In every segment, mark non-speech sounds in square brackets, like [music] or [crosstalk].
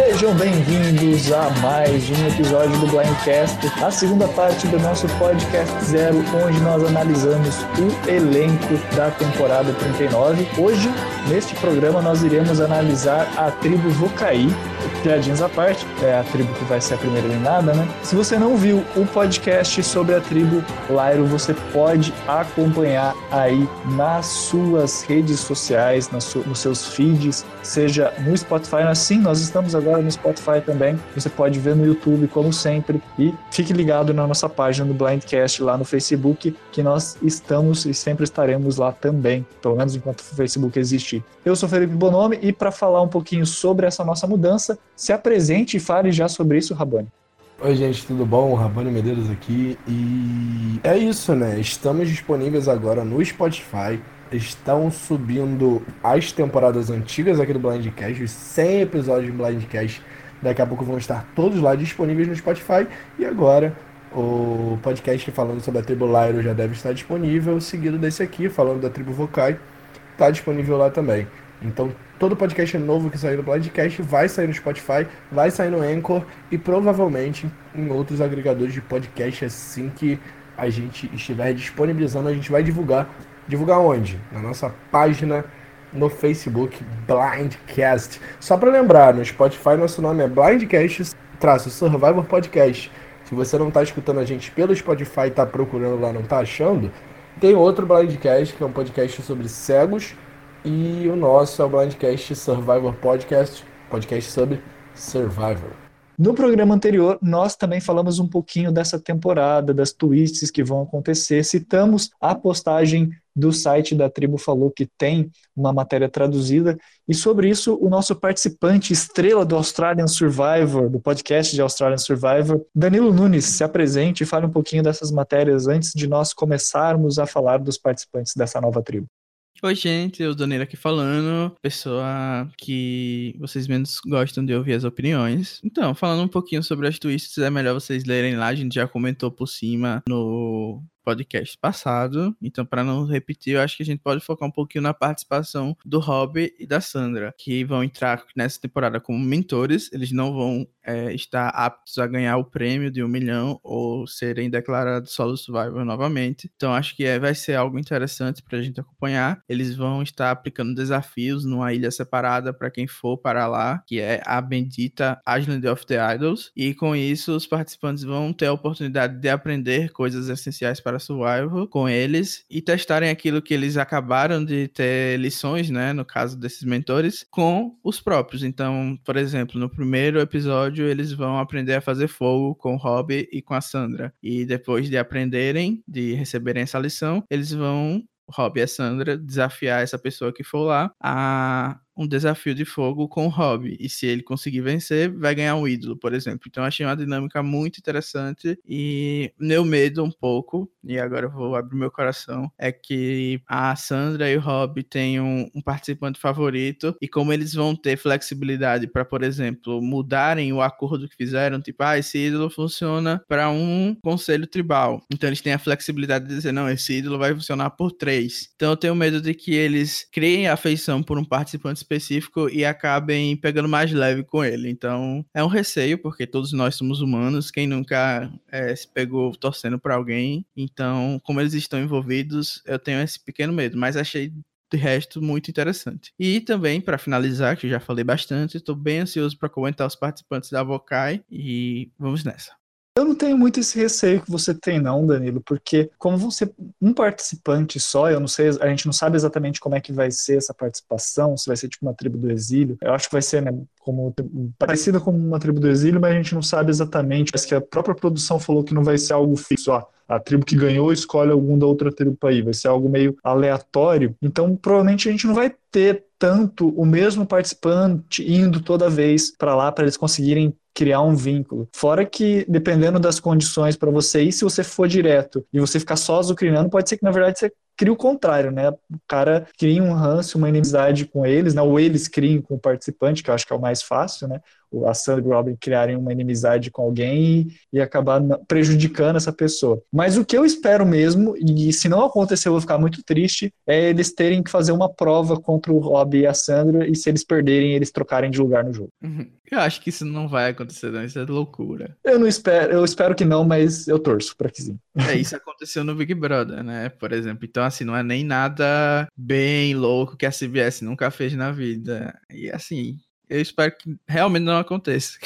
Sejam bem-vindos a mais um episódio do Blindcast, a segunda parte do nosso podcast zero, onde nós analisamos o elenco da temporada 39. Hoje, neste programa, nós iremos analisar a tribo Vocaí, piadinhas à parte, é a tribo que vai ser a primeira eliminada, né? Se você não viu o podcast sobre a tribo Lyro, você pode acompanhar aí nas suas redes sociais, nas nos seus feeds, seja no Spotify, assim, nós estamos agora no Spotify também, você pode ver no YouTube, como sempre, e fique ligado na nossa página do Blindcast lá no Facebook, que nós estamos e sempre estaremos lá também, pelo menos enquanto o Facebook existir. Eu sou Felipe Bonomi e para falar um pouquinho sobre essa nossa mudança, se apresente e fale já sobre isso, Rabani. Oi, gente, tudo bom? Rabani Medeiros aqui. E é isso, né? Estamos disponíveis agora no Spotify. Estão subindo as temporadas antigas aqui do Blindcast, os 100 episódios do Blindcast. Daqui a pouco vão estar todos lá disponíveis no Spotify. E agora o podcast falando sobre a tribo Lyro já deve estar disponível, seguido desse aqui, falando da tribo Vokai, está disponível lá também. Então, todo podcast novo que sair no Blindcast vai sair no Spotify, vai sair no Anchor e provavelmente em outros agregadores de podcast assim que a gente estiver disponibilizando, a gente vai divulgar. Divulgar onde? Na nossa página no Facebook Blindcast. Só para lembrar, no Spotify nosso nome é Blindcast traço Survivor Podcast. Se você não está escutando a gente pelo Spotify, está procurando lá, não está achando, tem outro Blindcast, que é um podcast sobre cegos e o nosso é o Blindcast Survivor Podcast, podcast sobre Survivor. No programa anterior, nós também falamos um pouquinho dessa temporada, das twists que vão acontecer. Citamos a postagem do site da Tribo Falou que tem uma matéria traduzida. E sobre isso, o nosso participante estrela do Australian Survivor, do podcast de Australian Survivor, Danilo Nunes, se apresente e fale um pouquinho dessas matérias antes de nós começarmos a falar dos participantes dessa nova tribo. Oi, gente, eu Doneiro aqui falando, pessoa que vocês menos gostam de ouvir as opiniões. Então, falando um pouquinho sobre as twists, é melhor vocês lerem lá, a gente já comentou por cima no podcast passado. Então, para não repetir, eu acho que a gente pode focar um pouquinho na participação do Rob e da Sandra, que vão entrar nessa temporada como mentores. Eles não vão é, estar aptos a ganhar o prêmio de um milhão ou serem declarados solo survivor novamente. Então, acho que é, vai ser algo interessante para a gente acompanhar. Eles vão estar aplicando desafios numa ilha separada para quem for para lá, que é a bendita Island of the Idols. E com isso, os participantes vão ter a oportunidade de aprender coisas essenciais para para Survival com eles e testarem aquilo que eles acabaram de ter lições, né, no caso desses mentores, com os próprios. Então, por exemplo, no primeiro episódio eles vão aprender a fazer fogo com o Rob e com a Sandra. E depois de aprenderem, de receberem essa lição, eles vão Rob e a Sandra desafiar essa pessoa que for lá a um desafio de fogo com o Rob. E se ele conseguir vencer, vai ganhar um ídolo, por exemplo. Então achei uma dinâmica muito interessante e meu medo um pouco, e agora eu vou abrir meu coração, é que a Sandra e o Rob tenham um, um participante favorito e como eles vão ter flexibilidade para, por exemplo, mudarem o acordo que fizeram, tipo, ah, esse ídolo funciona para um conselho tribal. Então eles têm a flexibilidade de dizer, não, esse ídolo vai funcionar por três. Então eu tenho medo de que eles criem afeição por um participante específico e acabem pegando mais leve com ele. Então, é um receio, porque todos nós somos humanos, quem nunca é, se pegou torcendo para alguém. Então, como eles estão envolvidos, eu tenho esse pequeno medo, mas achei de resto muito interessante. E também, para finalizar, que eu já falei bastante, estou bem ansioso para comentar os participantes da Vocai e vamos nessa. Eu não tenho muito esse receio que você tem, não, Danilo, porque como você um participante só, eu não sei, a gente não sabe exatamente como é que vai ser essa participação, se vai ser tipo uma tribo do exílio. Eu acho que vai ser, né, como parecida com uma tribo do exílio, mas a gente não sabe exatamente. Parece que a própria produção falou que não vai ser algo fixo, ó. A tribo que ganhou escolhe algum da outra tribo para ir, vai ser algo meio aleatório. Então, provavelmente a gente não vai ter tanto o mesmo participante indo toda vez para lá para eles conseguirem criar um vínculo. Fora que, dependendo das condições para você ir, se você for direto e você ficar só azucrinando, pode ser que, na verdade, você crie o contrário, né? O cara cria um ranço, uma inimizade com eles, né? Ou eles criem com o participante, que eu acho que é o mais fácil, né? A Sandra e o Robin criarem uma inimizade com alguém e, e acabar prejudicando essa pessoa. Mas o que eu espero mesmo, e se não acontecer eu vou ficar muito triste, é eles terem que fazer uma prova contra o Rob e a Sandra e se eles perderem, eles trocarem de lugar no jogo. Uhum. Eu acho que isso não vai acontecer, não. Isso é loucura. Eu não espero, eu espero que não, mas eu torço para que sim. É, [laughs] isso aconteceu no Big Brother, né? Por exemplo. Então, assim, não é nem nada bem louco que a CBS nunca fez na vida. E assim, eu espero que realmente não aconteça.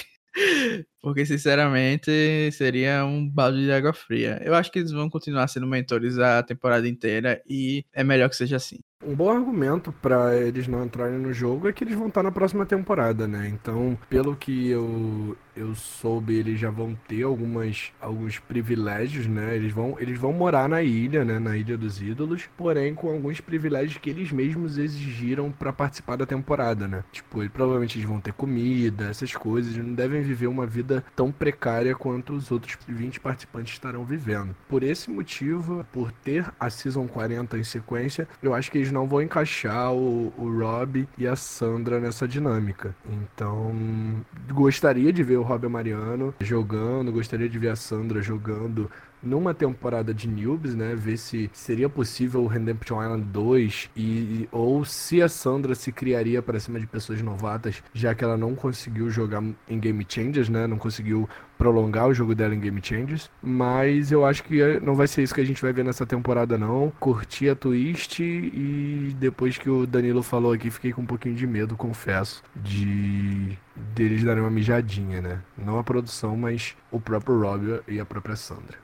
Porque, sinceramente, seria um balde de água fria. Eu acho que eles vão continuar sendo mentores a temporada inteira e é melhor que seja assim. Um bom argumento para eles não entrarem no jogo é que eles vão estar na próxima temporada, né? Então, pelo que eu, eu soube, eles já vão ter algumas, alguns privilégios, né? Eles vão, eles vão morar na ilha, né? Na Ilha dos Ídolos, porém com alguns privilégios que eles mesmos exigiram para participar da temporada, né? Tipo, provavelmente eles vão ter comida, essas coisas, não devem viver uma vida tão precária quanto os outros 20 participantes estarão vivendo. Por esse motivo, por ter a Season 40 em sequência, eu acho que eles não vão encaixar o, o Rob e a Sandra nessa dinâmica. Então, gostaria de ver o Rob Mariano jogando, gostaria de ver a Sandra jogando numa temporada de Newbies, né? Ver se seria possível o Redemption Island 2 e ou se a Sandra se criaria para cima de pessoas novatas, já que ela não conseguiu jogar em Game Changers, né? Não conseguiu prolongar o jogo dela em Game Changers, mas eu acho que não vai ser isso que a gente vai ver nessa temporada não. Curti a twist e depois que o Danilo falou aqui, fiquei com um pouquinho de medo, confesso, de deles darem uma mijadinha, né? Não a produção, mas o próprio Rob e a própria Sandra.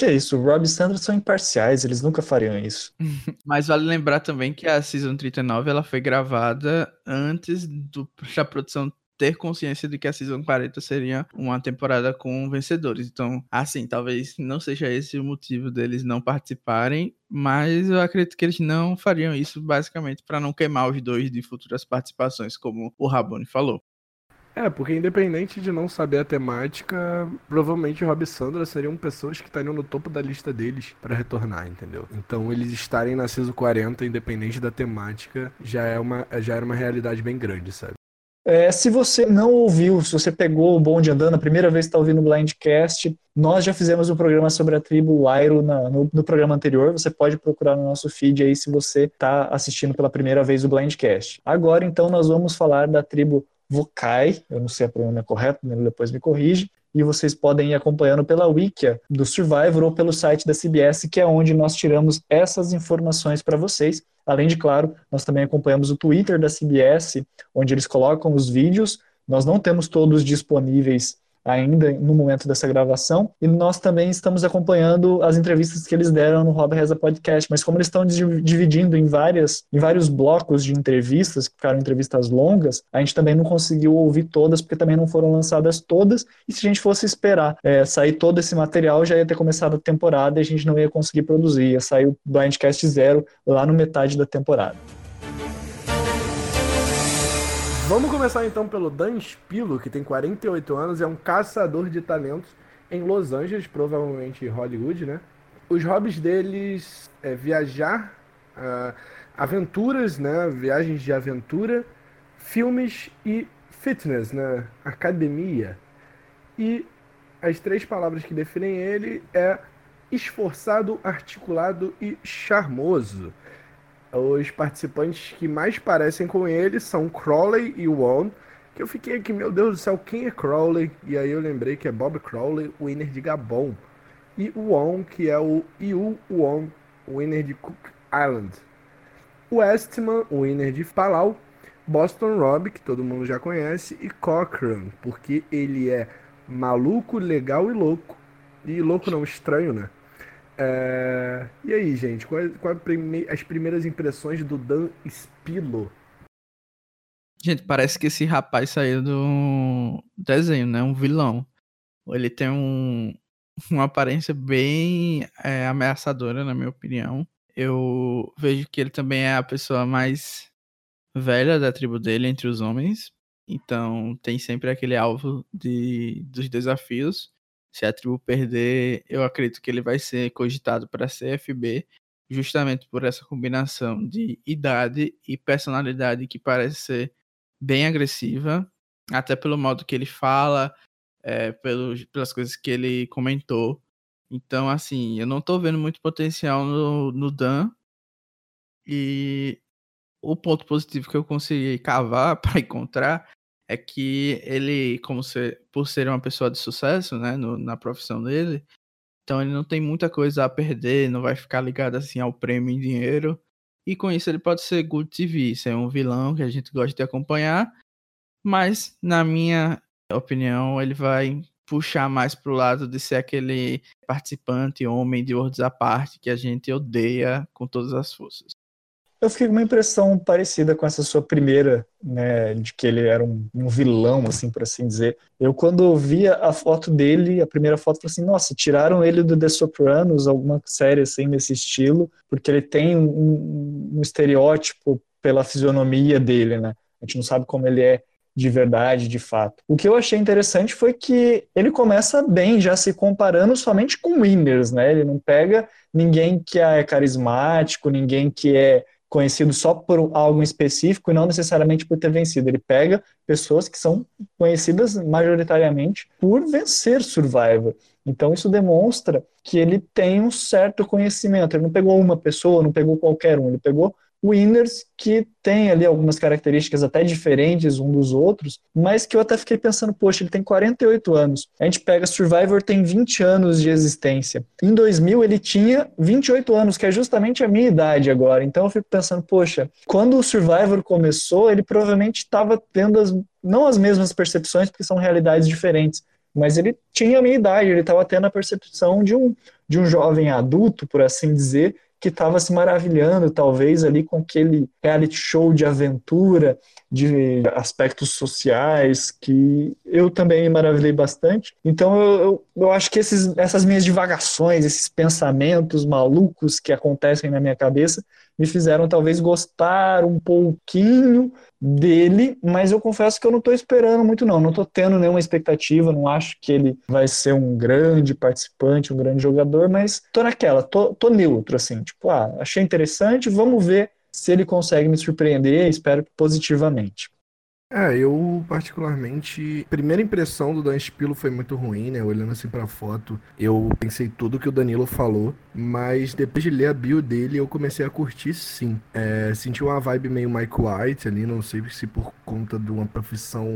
Que é isso, o Rob e Sandra são imparciais, eles nunca fariam isso. [laughs] Mas vale lembrar também que a Season 39 ela foi gravada antes do, da produção ter consciência de que a Season 40 seria uma temporada com vencedores. Então, assim, talvez não seja esse o motivo deles não participarem, mas eu acredito que eles não fariam isso basicamente para não queimar os dois de futuras participações, como o Rabone falou. É, porque independente de não saber a temática, provavelmente Rob e Sandra seriam pessoas que estariam no topo da lista deles para retornar, entendeu? Então eles estarem na CISO 40, independente da temática, já, é uma, já era uma realidade bem grande, sabe? É, se você não ouviu, se você pegou o bonde andando, a primeira vez que está ouvindo o Blindcast, nós já fizemos um programa sobre a tribo Lairo no, no, programa anterior. Você pode procurar no nosso feed aí se você está assistindo pela primeira vez o Blindcast. Agora, então, nós vamos falar da tribo Vokai, eu não sei a pronúncia correta, depois me corrige, e vocês podem ir acompanhando pela Wikia do Survivor ou pelo site da CBS, que é onde nós tiramos essas informações para vocês. Além de, claro, nós também acompanhamos o Twitter da CBS, onde eles colocam os vídeos. Nós não temos todos disponíveis ainda no momento dessa gravação. E nós também estamos acompanhando as entrevistas que eles deram no Rob Reza Podcast. Mas como eles estão dividindo em, várias, em vários blocos de entrevistas, que ficaram entrevistas longas, a gente também não conseguiu ouvir todas, porque também não foram lançadas todas. E se a gente fosse esperar é, sair todo esse material, já ia ter começado a temporada e a gente não ia conseguir produzir. Ia sair o Blindcast Zero lá no metade da temporada. Vamos começar então pelo Dan Spilo, que tem 48 anos, é um caçador de talentos em Los Angeles, provavelmente Hollywood, né? Os hobbies deles é viajar, uh, aventuras, né? Viagens de aventura, filmes e fitness, né? Academia. E as três palavras que definem ele é esforçado, articulado e charmoso. Os participantes que mais parecem com ele são Crowley e Won. Que eu fiquei aqui, meu Deus do céu, quem é Crowley? E aí eu lembrei que é Bob Crowley, winner de Gabon. E o Won, que é o Yu Won, winner de Cook Island. Westman, winner de Palau. Boston Rob, que todo mundo já conhece. E Cochran, porque ele é maluco, legal e louco. E louco não, estranho, né? É... E aí, gente, quais qual prime... as primeiras impressões do Dan Spilo? Gente, parece que esse rapaz saiu do desenho, né? Um vilão. Ele tem um... uma aparência bem é, ameaçadora, na minha opinião. Eu vejo que ele também é a pessoa mais velha da tribo dele entre os homens. Então tem sempre aquele alvo de, dos desafios. Se a tribo perder, eu acredito que ele vai ser cogitado para CFB, justamente por essa combinação de idade e personalidade que parece ser bem agressiva. até pelo modo que ele fala, é, pelo, pelas coisas que ele comentou. Então, assim, eu não tô vendo muito potencial no, no Dan. E o ponto positivo que eu consegui cavar [laughs] para encontrar é que ele, como ser, por ser uma pessoa de sucesso, né, no, na profissão dele, então ele não tem muita coisa a perder, não vai ficar ligado assim ao prêmio em dinheiro. E com isso ele pode ser good TV, ser um vilão que a gente gosta de acompanhar, mas na minha opinião ele vai puxar mais pro lado de ser aquele participante homem de Worlds à parte que a gente odeia com todas as forças. Eu fiquei com uma impressão parecida com essa sua primeira, né, de que ele era um, um vilão, assim, por assim dizer. Eu, quando via a foto dele, a primeira foto, falei assim, nossa, tiraram ele do The Sopranos, alguma série assim, nesse estilo, porque ele tem um, um estereótipo pela fisionomia dele, né? A gente não sabe como ele é de verdade, de fato. O que eu achei interessante foi que ele começa bem, já se comparando somente com winners, né? Ele não pega ninguém que é carismático, ninguém que é conhecido só por algo específico e não necessariamente por ter vencido. Ele pega pessoas que são conhecidas majoritariamente por vencer Survivor. Então isso demonstra que ele tem um certo conhecimento. Ele não pegou uma pessoa, não pegou qualquer um, ele pegou winners que tem ali algumas características até diferentes um dos outros, mas que eu até fiquei pensando, poxa, ele tem 48 anos. A gente pega Survivor tem 20 anos de existência. Em 2000 ele tinha 28 anos, que é justamente a minha idade agora. Então eu fico pensando, poxa, quando o Survivor começou, ele provavelmente estava tendo as, não as mesmas percepções, porque são realidades diferentes, mas ele tinha a minha idade, ele estava tendo a percepção de um, de um jovem adulto, por assim dizer, que estava se maravilhando, talvez, ali com aquele reality show de aventura, de aspectos sociais, que eu também me maravilhei bastante. Então, eu, eu, eu acho que esses, essas minhas divagações, esses pensamentos malucos que acontecem na minha cabeça, me fizeram talvez gostar um pouquinho dele, mas eu confesso que eu não estou esperando muito não, não estou tendo nenhuma expectativa, não acho que ele vai ser um grande participante, um grande jogador, mas tô naquela, tô, tô neutro assim, tipo, ah, achei interessante, vamos ver se ele consegue me surpreender, espero positivamente. É, eu particularmente. Primeira impressão do Dan Spilo foi muito ruim, né? Olhando assim pra foto, eu pensei tudo que o Danilo falou, mas depois de ler a bio dele, eu comecei a curtir sim. É, senti uma vibe meio Mike White ali, não sei se por conta de uma profissão,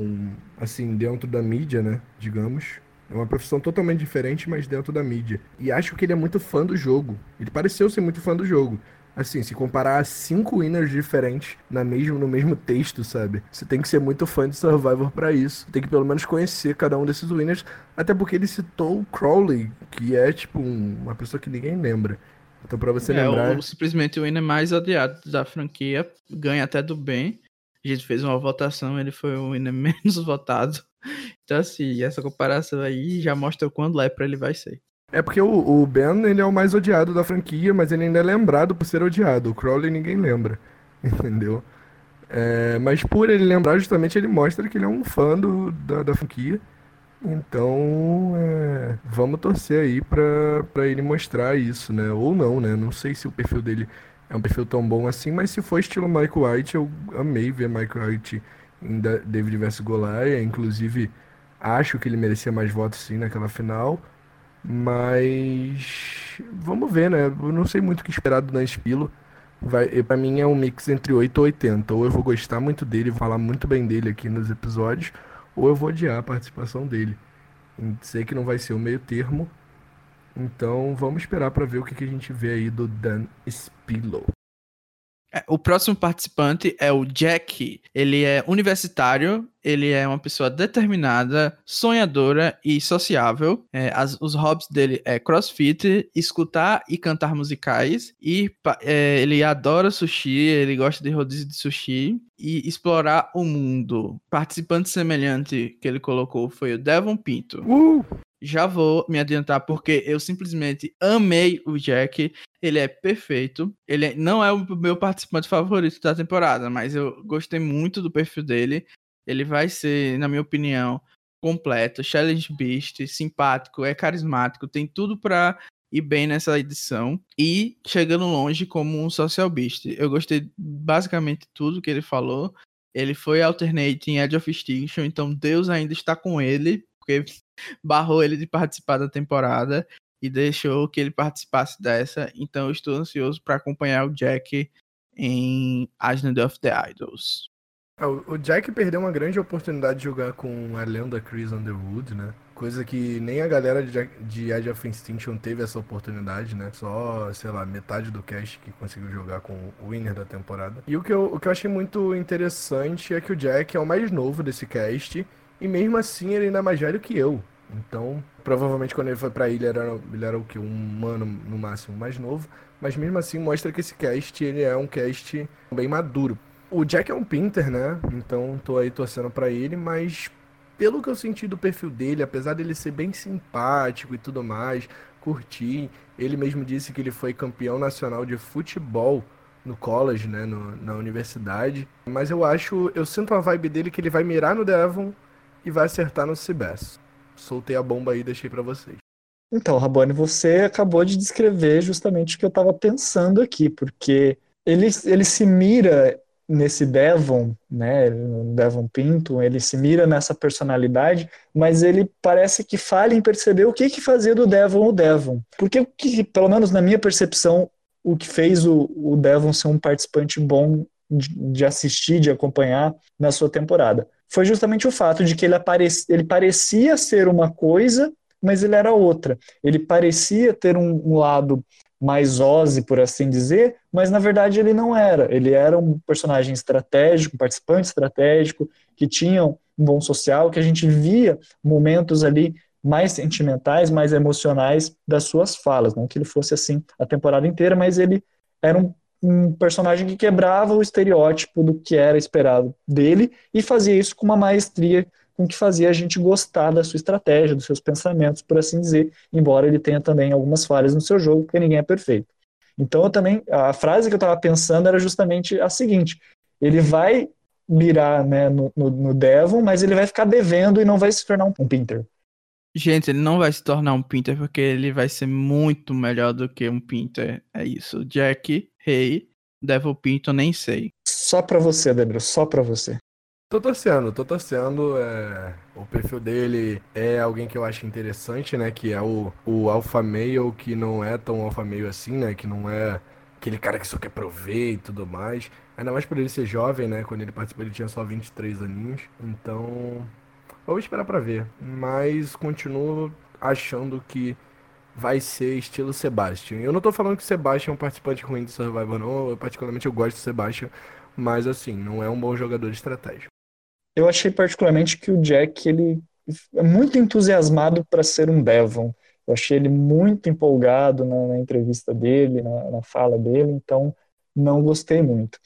assim, dentro da mídia, né? Digamos. É uma profissão totalmente diferente, mas dentro da mídia. E acho que ele é muito fã do jogo. Ele pareceu ser muito fã do jogo. Assim, se comparar cinco winners diferentes na mesmo, no mesmo texto, sabe? Você tem que ser muito fã de Survivor para isso. Tem que pelo menos conhecer cada um desses winners. Até porque ele citou o Crowley, que é tipo um, uma pessoa que ninguém lembra. Então, pra você é, lembrar. O, simplesmente o winner mais odiado da franquia. Ganha até do bem. A gente fez uma votação, ele foi o winner [laughs] menos votado. Então, assim, essa comparação aí já mostra o quão lepra ele vai ser. É porque o, o, Ben, ele é o mais odiado da franquia, mas ele ainda é lembrado por ser odiado. O Crowley ninguém lembra, [laughs] entendeu? É, mas por ele lembrar, justamente, ele mostra que ele é um fã do, da, da franquia. Então, é, vamos torcer aí pra ele mostrar isso, né? Ou não, né? Não sei se o perfil dele é um perfil tão bom assim, mas se for estilo Michael White, eu amei ver Michael White em David vs Goliath. Inclusive, acho que ele merecia mais votos sim naquela final. Mas vamos ver, né? Eu não sei muito o que esperar do Dan Spilo. Vai, para mim é um mix entre 8 e 80. Ou eu vou gostar muito dele, falar muito bem dele aqui nos episódios, ou eu vou odiar a participação dele. Sei que não vai ser o meio termo. Então vamos esperar para ver o que, que a gente vê aí do Dan Spilo. É, o próximo participante é o Jack. Ele é universitário, ele é uma pessoa determinada, sonhadora e sociável. É, as, os hobbies dele é crossfit, escutar e cantar musicais. E é, ele adora sushi, ele gosta de rodízio de sushi e explorar o mundo. Participante semelhante que ele colocou foi o Devon Pinto. Uh! Já vou me adiantar porque eu simplesmente amei o Jack. Ele é perfeito. Ele não é o meu participante favorito da temporada, mas eu gostei muito do perfil dele. Ele vai ser, na minha opinião, completo, challenge beast, simpático, é carismático, tem tudo para ir bem nessa edição e chegando longe como um social beast. Eu gostei basicamente tudo que ele falou. Ele foi alternate em Edge of Extinction, então Deus ainda está com ele, porque barrou ele de participar da temporada e deixou que ele participasse dessa. Então eu estou ansioso para acompanhar o Jack em Island of the Idols. É, o Jack perdeu uma grande oportunidade de jogar com a lenda Chris Underwood, né? Coisa que nem a galera de, de Edge of Extinction teve essa oportunidade, né? Só, sei lá, metade do cast que conseguiu jogar com o winner da temporada. E o que, eu, o que eu achei muito interessante é que o Jack é o mais novo desse cast, e mesmo assim ele ainda é mais velho que eu. Então, provavelmente quando ele foi pra ilha era, ele era o que? Um ano no máximo mais novo. Mas mesmo assim mostra que esse cast ele é um cast bem maduro o Jack é um pinter, né? Então tô aí torcendo para ele, mas pelo que eu senti do perfil dele, apesar dele ser bem simpático e tudo mais, curti. Ele mesmo disse que ele foi campeão nacional de futebol no college, né, no, na universidade. Mas eu acho, eu sinto a vibe dele que ele vai mirar no Devon e vai acertar no Cibes. Soltei a bomba aí e deixei para vocês. Então, Rabone, você acabou de descrever justamente o que eu estava pensando aqui, porque ele, ele se mira nesse Devon, né, Devon Pinto, ele se mira nessa personalidade, mas ele parece que falha em perceber o que que fazia do Devon o Devon. Porque, que, pelo menos na minha percepção, o que fez o, o Devon ser um participante bom de, de, assistir, de acompanhar na sua temporada, foi justamente o fato de que ele, aparecia, ele parecia ser uma coisa, mas ele era outra. Ele parecia ter um, um lado mais Ozzy, por assim dizer, mas na verdade ele não era. Ele era um personagem estratégico, um participante estratégico, que tinha um bom social, que a gente via momentos ali mais sentimentais, mais emocionais das suas falas. Não que ele fosse assim a temporada inteira, mas ele era um, um personagem que quebrava o estereótipo do que era esperado dele e fazia isso com uma maestria com que fazia a gente gostar da sua estratégia, dos seus pensamentos, por assim dizer, embora ele tenha também algumas falhas no seu jogo, porque ninguém é perfeito. Então, eu também, a frase que eu estava pensando era justamente a seguinte: ele vai mirar né, no, no, no, Devon, mas ele vai ficar devendo e não vai se tornar um, um Pinter. Gente, ele não vai se tornar um Pinter porque ele vai ser muito melhor do que um Pinter. É isso. Jack, Rei, hey, Devil Pinto, nem sei. Só pra você, Debra, só pra você. Tô torcendo, tô torcendo. É... O perfil dele é alguém que eu acho interessante, né? Que é o, o alpha male, que não é tão alpha male assim, né? Que não é aquele cara que só quer prover e tudo mais. Ainda mais por ele ser jovem, né? Quando ele participou, ele tinha só 23 aninhos. Então, vou esperar para ver. Mas continuo achando que vai ser estilo Sebastian. Eu não tô falando que o Sebastian é um participante ruim de Survivor, não. Eu, particularmente, eu gosto do Sebastian. Mas, assim, não é um bom jogador de estratégia eu achei particularmente que o Jack ele é muito entusiasmado para ser um Devon. Eu achei ele muito empolgado na, na entrevista dele, na, na, fala dele, então não gostei muito.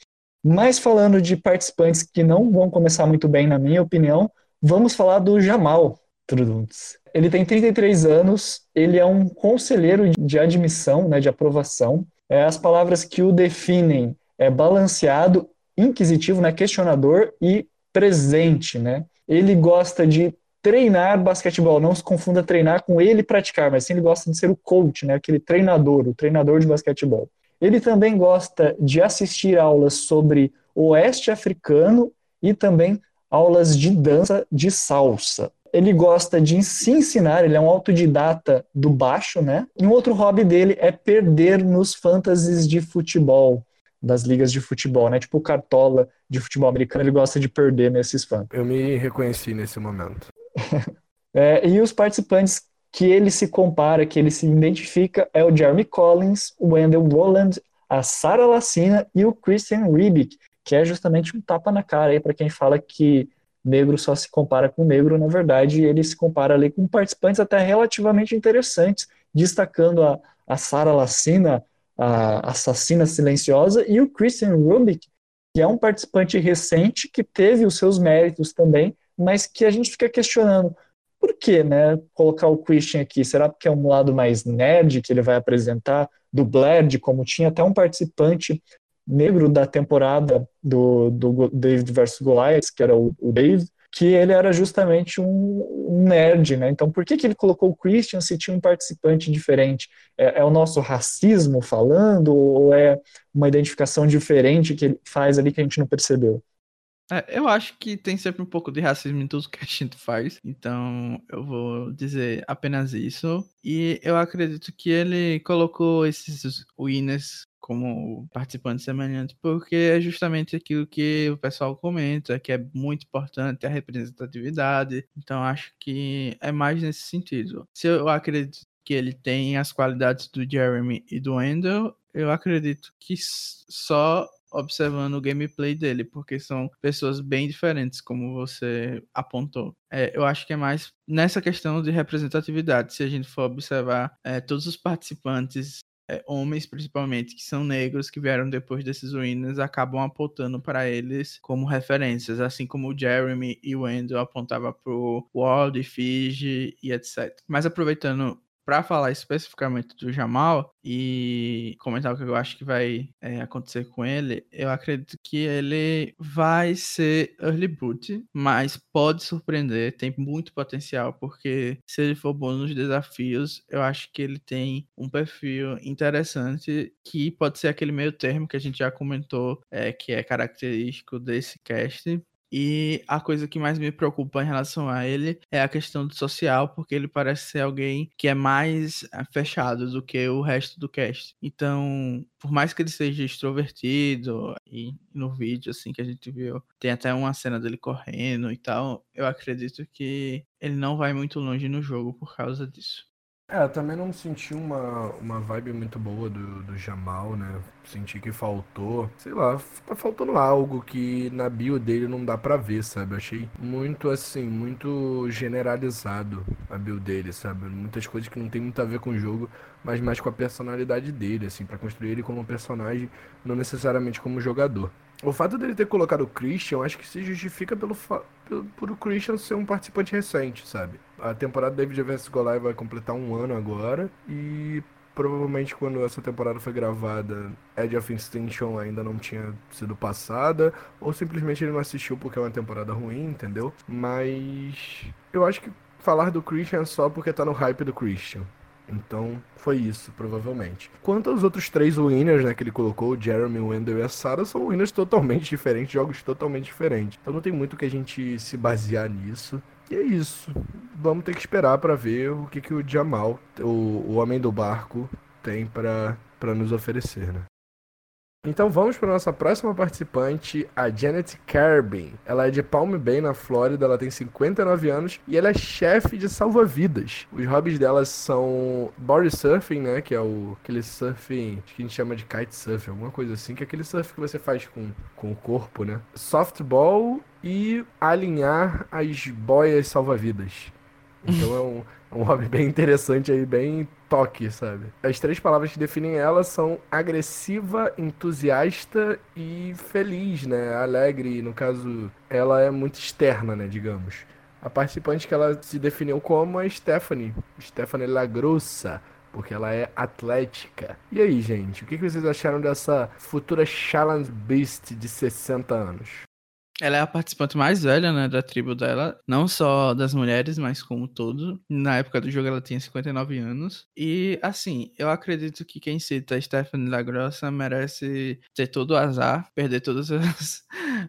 Mas falando de participantes que não vão começar muito bem, na minha opinião, vamos falar do Jamal Truduntz. Ele tem 33 anos, ele é um conselheiro de admissão, né, de aprovação. É, as palavras que o definem é balanceado, inquisitivo, né, questionador e presente, né? Ele gosta de treinar basquetebol, não se confunda treinar com ele praticar, mas sim ele gosta de ser o coach, né? Aquele treinador, o treinador de basquetebol. Ele também gosta de assistir aulas sobre oeste africano e também aulas de dança de salsa. Ele gosta de se ensinar, ele é um autodidata do baixo, né? E um outro hobby dele é perder nos fantasies de futebol das ligas de futebol, né? Tipo o Cartola de futebol americano, ele gosta de perder nesses fãs. Eu me reconheci nesse momento. [laughs] é, e os participantes que ele se compara, que ele se identifica, é o Jeremy Collins, o Wendell Wolland, a Sarah Lacina e o Christian Ribic, que é justamente um tapa na cara aí para quem fala que negro só se compara com negro, na verdade, ele se compara ali com participantes até relativamente interessantes, destacando a, a Sarah Lacina, a Assassina Silenciosa, e o Christian Rubik, que é um participante recente que teve os seus méritos também, mas que a gente fica questionando por que, né, colocar o Christian aqui? Será porque é um lado mais nerd que ele vai apresentar, do Bled, como tinha até um participante negro da temporada do, do David vs Goliath, que era o, o Dave, que ele era justamente um, um, nerd, né? Então, por que, que ele colocou o Christian se tinha um participante diferente? É, é, o nosso racismo falando ou é uma identificação diferente que ele faz ali que a gente não percebeu? É, eu acho que tem sempre um pouco de racismo em tudo que a gente faz, então eu vou dizer apenas isso. E eu acredito que ele colocou esses winners como participantes semelhantes, porque é justamente aquilo que o pessoal comenta, que é muito importante a representatividade. Então acho que é mais nesse sentido. Se eu acredito que ele tem as qualidades do Jeremy e do Wendell, eu acredito que só observando o gameplay dele, porque são pessoas bem diferentes, como você apontou. É, eu acho que é mais nessa questão de representatividade. Se a gente for observar é, todos os participantes, é, homens principalmente, que são negros, que vieram depois desses winners, acabam apontando para eles como referências, assim como o Jeremy e o Wendell apontavam para o Ward, Fiji e etc. Mas aproveitando para falar especificamente do Jamal e comentar o que eu acho que vai é, acontecer com ele, eu acredito que ele vai ser early boot, mas pode surpreender, tem muito potencial, porque se ele for bom nos desafios, eu acho que ele tem um perfil interessante que pode ser aquele meio termo que a gente já comentou, é, que é característico desse cast, e a coisa que mais me preocupa em relação a ele é a questão do social, porque ele parece ser alguém que é mais eh, fechado do que o resto do cast. Então, por mais que ele seja extrovertido, e no vídeo assim que a gente viu, tem até uma cena dele correndo e tal, eu acredito que ele não vai muito longe no jogo por causa disso. É, eu também não senti uma, uma vibe muito boa do, do Jamal, né? Senti que faltou, sei lá, tá faltando algo que na bio dele não dá pra ver, sabe? Eu achei muito assim, muito generalizado a bio dele, sabe? Muitas coisas que não tem muito a ver com o jogo, mas mais com a personalidade dele, assim, para construir ele como personagem, não necessariamente como jogador. O fato dele ter colocado o Christian, acho que se justifica pelo, pelo por o Christian ser um participante recente, sabe? A temporada David vs Goliath vai completar um ano agora e provavelmente quando essa temporada foi gravada, Edge of Extinction ainda não tinha sido passada, ou simplesmente ele não assistiu porque é uma temporada ruim, entendeu? Mas eu acho que falar do Christian é só porque tá no hype do Christian. Então, foi isso, provavelmente. Quanto aos outros três winners, né, que ele colocou, o Jeremy, o Wendell e a Sarah, são winners totalmente [laughs] diferentes, jogos totalmente diferentes. Então não tem muito que a gente se basear nisso. E é isso. Vamos ter que esperar para ver o que, que o Jamal, o, o homem do barco, tem para nos oferecer, né? Então vamos para nossa próxima participante, a Janet Carbin. Ela é de Palm Bay, na Flórida, ela tem 59 anos e ela é chefe de salva-vidas. Os hobbies dela são body surfing, né, que é o aquele surfing que a gente chama de kite surf, alguma coisa assim, que é aquele surf que você faz com, com o corpo, né? Softball e alinhar as boias salva-vidas. Então é um, é um hobby bem interessante aí, bem toque, sabe? As três palavras que definem ela são agressiva, entusiasta e feliz, né? Alegre, no caso, ela é muito externa, né, digamos. A participante que ela se definiu como é Stephanie, Stephanie Lagrossa, porque ela é atlética. E aí, gente, o que vocês acharam dessa futura Challenge Beast de 60 anos? Ela é a participante mais velha, né, da tribo dela, não só das mulheres, mas como todo. Na época do jogo ela tinha 59 anos. E, assim, eu acredito que quem cita Stephanie Lagrossa merece ter todo o azar, perder todas [laughs] as,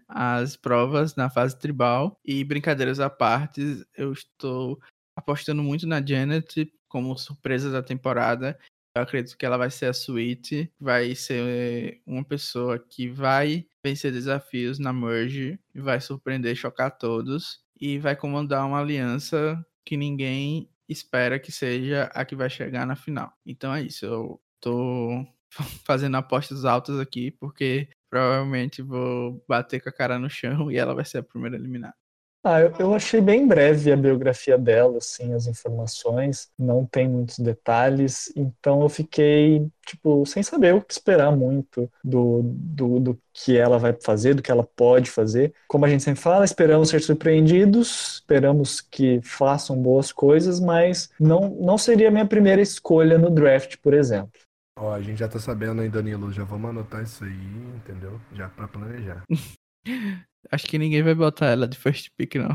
as provas na fase tribal. E, brincadeiras à parte, eu estou apostando muito na Janet como surpresa da temporada. Eu acredito que ela vai ser a Sweet, vai ser uma pessoa que vai vencer desafios na Merge, vai surpreender, chocar todos e vai comandar uma aliança que ninguém espera que seja a que vai chegar na final. Então é isso, eu tô [laughs] fazendo apostas altas aqui porque provavelmente vou bater com a cara no chão [laughs] e ela vai ser a primeira eliminada. Ah, eu, eu achei bem breve a biografia dela, assim, as informações, não tem muitos detalhes, então eu fiquei, tipo, sem saber o que esperar muito do, do, do que ela vai fazer, do que ela pode fazer. Como a gente sempre fala, esperamos ser surpreendidos, esperamos que façam boas coisas, mas não, não seria a minha primeira escolha no draft, por exemplo. Ó, a gente já tá sabendo aí, Danilo, já vamos anotar isso aí, entendeu? Já pra planejar. [laughs] Acho que ninguém vai botar ela de first pick, não.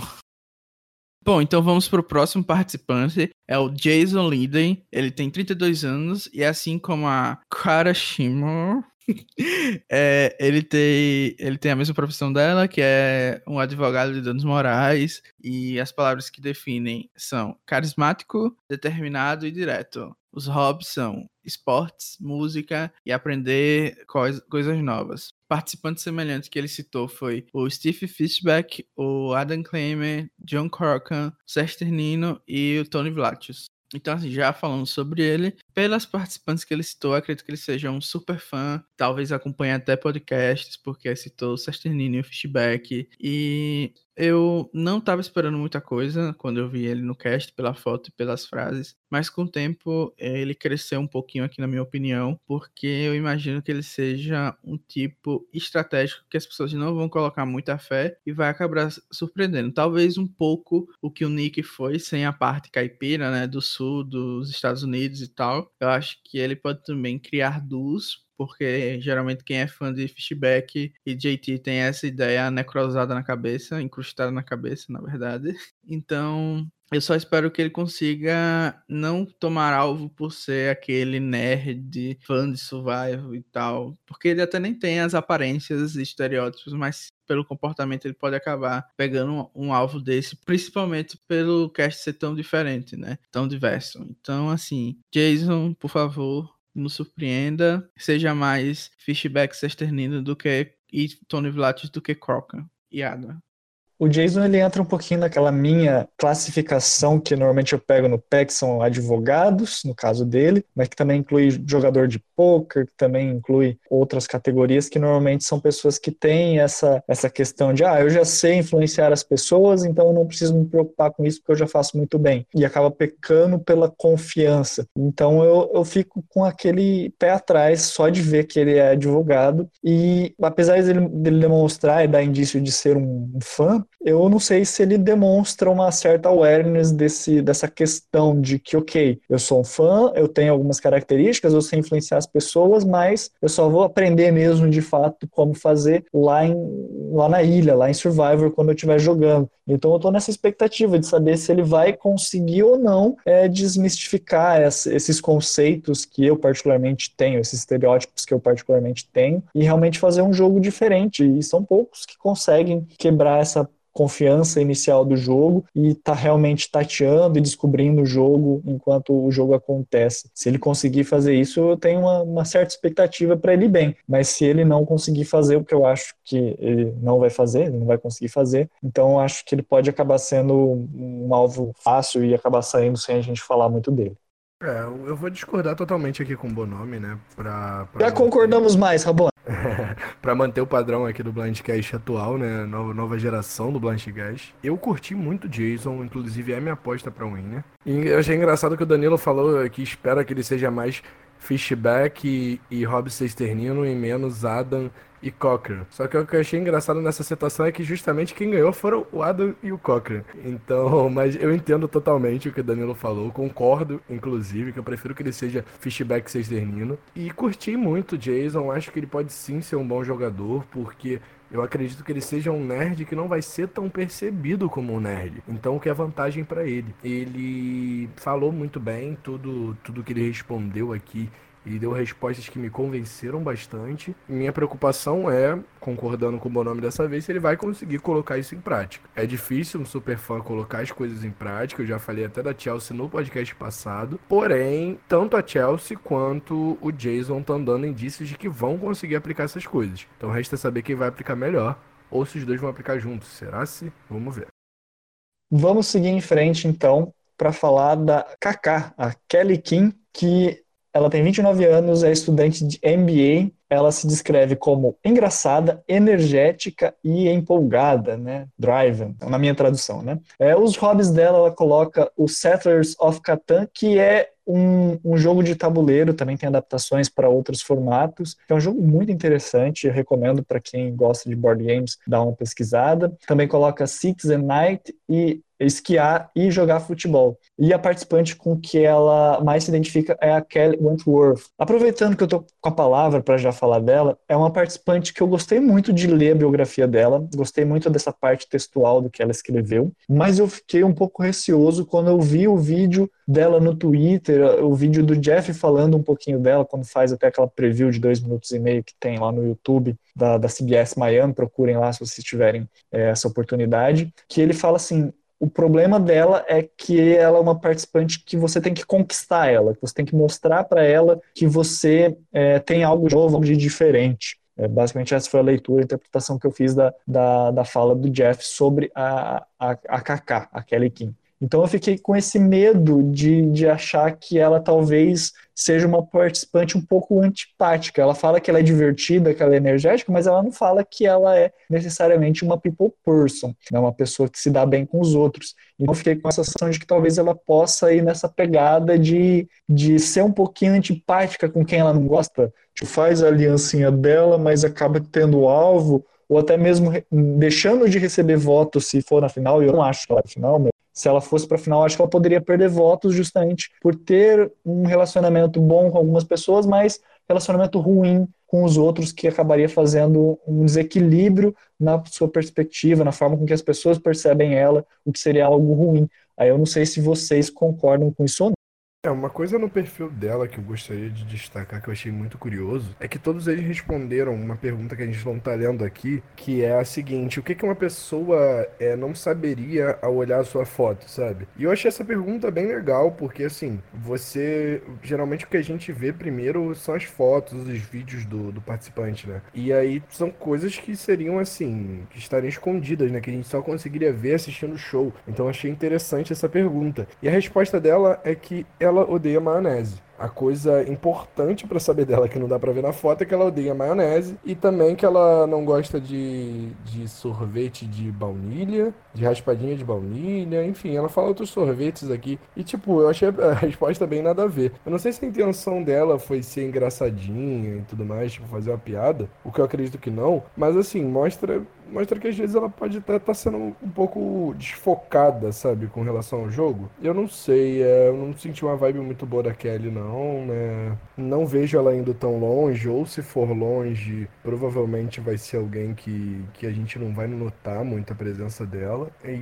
Bom, então vamos para o próximo participante. É o Jason Linden. Ele tem 32 anos e assim como a Cara Shimmer, [laughs] é, ele, tem, ele tem a mesma profissão dela, que é um advogado de danos morais, e as palavras que definem são carismático, determinado e direto. Os hobbies são esportes, música e aprender cois coisas novas. Participantes semelhantes que ele citou foi o Steve Fishback, o Adam Claymer, John Corcoran, Sester Nino e o Tony Vlachus. Então, assim, já falando sobre ele, pelas participantes que ele citou, acredito que ele seja um super fã, talvez acompanhe até podcasts, porque citou o Sesternino e o Fishback. E eu não estava esperando muita coisa quando eu vi ele no cast, pela foto e pelas frases, mas com o tempo eh, ele cresceu um pouquinho aqui, na minha opinião, porque eu imagino que ele seja um tipo estratégico que as pessoas não vão colocar muita fé e vai acabar surpreendendo. Talvez um pouco o que o Nick foi, sem a parte caipira, né, do sul dos Estados Unidos e tal. Eu acho que ele pode também criar duos porque geralmente quem é fã de Fishback e JT tem essa ideia necrosada na cabeça, incrustada na cabeça, na verdade. Então, eu só espero que ele consiga não tomar alvo por ser aquele nerd fã de survival e tal, porque ele até nem tem as aparências e estereótipos, mas pelo comportamento ele pode acabar pegando um, um, alvo desse, principalmente pelo cast ser tão diferente, né? Tão diverso. Então, assim, Jason, por favor, nos surpreenda, seja mais Fishback Sesternino do que e Tony Vlatis do que Crocker e Adam. O Jason ele entra um pouquinho naquela minha classificação que normalmente eu pego no PEC, são advogados, no caso dele, mas que também inclui jogador de poker, que também inclui outras categorias que normalmente são pessoas que têm essa, essa questão de ah, eu já sei influenciar as pessoas, então eu não preciso me preocupar com isso porque eu já faço muito bem. E acaba pecando pela confiança. Então eu, eu fico com aquele pé atrás só de ver que ele é advogado e apesar dele, dele demonstrar e dar indício de ser um fã, eu não sei se ele demonstra uma certa awareness desse, dessa questão de que, ok, eu sou um fã, eu tenho algumas características, eu sei influenciar as pessoas, mas eu só vou aprender mesmo de fato como fazer lá, em, lá na ilha, lá em Survivor, quando eu estiver jogando. Então eu estou nessa expectativa de saber se ele vai conseguir ou não é, desmistificar essa, esses conceitos que eu particularmente tenho, esses estereótipos que eu particularmente tenho, e realmente fazer um jogo diferente. E são poucos que conseguem quebrar essa confiança inicial do jogo e tá realmente tateando e descobrindo o jogo enquanto o jogo acontece. Se ele conseguir fazer isso, eu tenho uma, uma certa expectativa para ele bem. Mas se ele não conseguir fazer o que eu acho que ele não vai fazer, ele não vai conseguir fazer, então eu acho que ele pode acabar sendo um alvo fácil e acabar saindo sem a gente falar muito dele. É, eu vou discordar totalmente aqui com o Bonome, né? Pra, pra Já concordamos mais, Rabon. [laughs] pra manter o padrão aqui do Blindcast atual, né? Nova, geração do Blindcast. Eu curti muito Jason, inclusive é minha aposta pra Winner. E eu achei engraçado que o Danilo falou que espera que ele seja mais Fishback e, e Rob Sesternino e menos Adam e Cochran. Só que o que eu achei engraçado nessa situação é que justamente quem ganhou foram o Adam e o Cochran. Então, [laughs] mas eu entendo totalmente o que o Danilo falou, concordo, inclusive, que eu prefiro que ele seja Fishback Sesternino. E curti muito o Jason, acho que ele pode sim ser um bom jogador, porque eu acredito que ele seja um nerd que não vai ser tão percebido como um nerd. Então, o que é vantagem para ele? Ele falou muito bem tudo, tudo que ele respondeu aqui e deu respostas que me convenceram bastante. Minha preocupação é, concordando com o Bonome dessa vez, se ele vai conseguir colocar isso em prática. É difícil um super fã colocar as coisas em prática, eu já falei até da Chelsea no podcast passado. Porém, tanto a Chelsea quanto o Jason estão dando indícios de que vão conseguir aplicar essas coisas. Então resta saber quem vai aplicar melhor ou se os dois vão aplicar juntos. Será se? Vamos ver. Vamos seguir em frente então para falar da Kaká, a Kelly Kim, que ela tem 29 anos, é estudante de MBA. Ela se descreve como engraçada, energética e empolgada, né? Driven, na minha tradução, né? É, os hobbies dela, ela coloca o Settlers of Catan, que é um, um, jogo de tabuleiro, também tem adaptações para outros formatos. É um jogo muito interessante, eu recomendo para quem gosta de board games dar uma pesquisada. Também coloca Citizen Night e esquiar e jogar futebol. E a participante com que ela mais se identifica é a Kelly Wentworth. Aproveitando que eu tô com a palavra para já falar dela, é uma participante que eu gostei muito de ler a biografia dela, gostei muito dessa parte textual do que ela escreveu, mas eu fiquei um pouco receoso quando eu vi o vídeo dela no Twitter, o vídeo do Jeff falando um pouquinho dela, quando faz até aquela preview de dois minutos e meio que tem lá no YouTube da, da CBS Miami, procurem lá se vocês tiverem é, essa oportunidade, que ele fala assim, o problema dela é que ela é uma participante que você tem que conquistar ela, que você tem que mostrar para ela que você é, tem algo novo, algo de diferente. É, basicamente, essa foi a leitura, a interpretação que eu fiz da, da, da fala do Jeff sobre a, a, a Kaká, a Kelly Kim. Então eu fiquei com esse medo de, de achar que ela talvez seja uma participante um pouco antipática. Ela fala que ela é divertida, que ela é energética, mas ela não fala que ela é necessariamente uma people person, né? uma pessoa que se dá bem com os outros. Então eu fiquei com a sensação de que talvez ela possa ir nessa pegada de, de ser um pouquinho antipática com quem ela não gosta. Tipo, faz a aliancinha dela, mas acaba tendo alvo, ou até mesmo deixando de receber votos se for na final, eu não acho que ela é na final, mas se ela fosse para a final, acho que ela poderia perder votos justamente por ter um relacionamento bom com algumas pessoas, mas relacionamento ruim com os outros que acabaria fazendo um desequilíbrio na sua perspectiva, na forma com que as pessoas percebem ela, o que seria algo ruim. Aí eu não sei se vocês concordam com isso ou não. É, uma coisa no perfil dela que eu gostaria de destacar, que eu achei muito curioso, é que todos eles responderam uma pergunta que a gente não tá lendo aqui, que é a seguinte: o que, que uma pessoa é, não saberia ao olhar a sua foto, sabe? E eu achei essa pergunta bem legal, porque assim, você. Geralmente o que a gente vê primeiro são as fotos, os vídeos do, do participante, né? E aí são coisas que seriam assim, que estariam escondidas, né? Que a gente só conseguiria ver assistindo o show. Então achei interessante essa pergunta. E a resposta dela é que ela ela odeia maionese. A coisa importante para saber dela que não dá para ver na foto é que ela odeia maionese e também que ela não gosta de, de sorvete de baunilha, de raspadinha de baunilha, enfim, ela fala outros sorvetes aqui. E tipo, eu achei a [laughs] resposta bem nada a ver. Eu não sei se a intenção dela foi ser engraçadinha e tudo mais, tipo, fazer uma piada, o que eu acredito que não, mas assim, mostra mostra que às vezes ela pode estar tá, tá sendo um pouco desfocada, sabe, com relação ao jogo. Eu não sei, é, eu não senti uma vibe muito boa da Kelly, não, né? Não vejo ela indo tão longe, ou se for longe, provavelmente vai ser alguém que, que a gente não vai notar muito a presença dela. E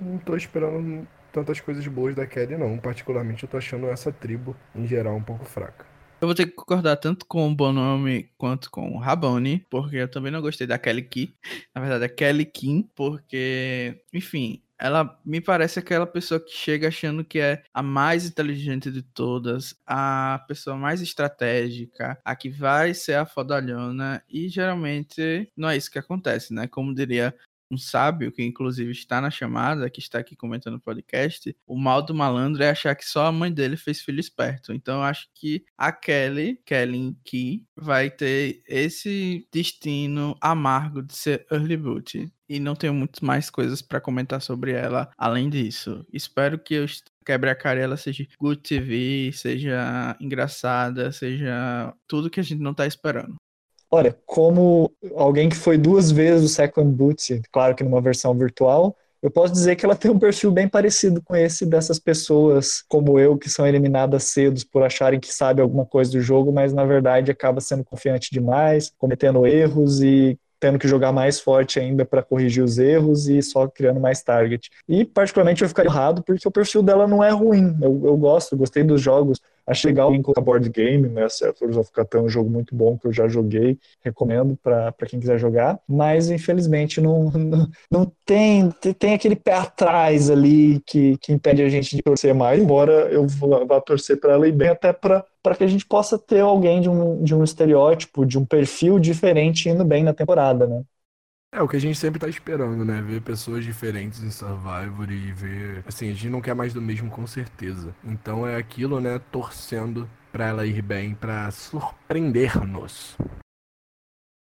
não tô esperando tantas coisas boas da Kelly, não. Particularmente eu tô achando essa tribo, em geral, um pouco fraca. Eu vou ter que concordar tanto com o Bonome quanto com o Rabone, porque eu também não gostei da Kelly Key. Na verdade, é Kelly Kim, porque, enfim, ela me parece aquela pessoa que chega achando que é a mais inteligente de todas, a pessoa mais estratégica, a que vai ser a fodalhona, e geralmente não é isso que acontece, né? Como diria um sábio, que inclusive está na chamada, que está aqui comentando o podcast, o mal do malandro é achar que só a mãe dele fez filho esperto. Então eu acho que a Kelly, Kelly Key, vai ter esse destino amargo de ser early boot. E não tenho muito mais coisas para comentar sobre ela além disso. Espero que eu quebre a cara ela seja good TV, seja engraçada, seja tudo que a gente não tá esperando. Olha, como alguém que foi duas vezes o Second Boot, claro que numa versão virtual, eu posso dizer que ela tem um perfil bem parecido com esse dessas pessoas como eu, que são eliminadas cedo por acharem que sabe alguma coisa do jogo, mas na verdade acaba sendo confiante demais, cometendo erros e tendo que jogar mais forte ainda para corrigir os erros e só criando mais target. E particularmente eu ficaria errado porque o perfil dela não é ruim. Eu, eu gosto, gostei dos jogos. Achei legal em colocar board game, né? Settlers of Catan é um jogo muito bom que eu já joguei, recomendo para quem quiser jogar, mas infelizmente não, não, não, tem, tem aquele pé atrás ali que, que impede a gente de torcer mais, embora eu vá torcer para ela e bem até para para que a gente possa ter alguém de um, de um estereótipo, de um perfil diferente indo bem na temporada, né? É o que a gente sempre tá esperando, né? Ver pessoas diferentes em Survivor e ver. Assim, a gente não quer mais do mesmo com certeza. Então é aquilo, né? Torcendo para ela ir bem, para surpreender-nos.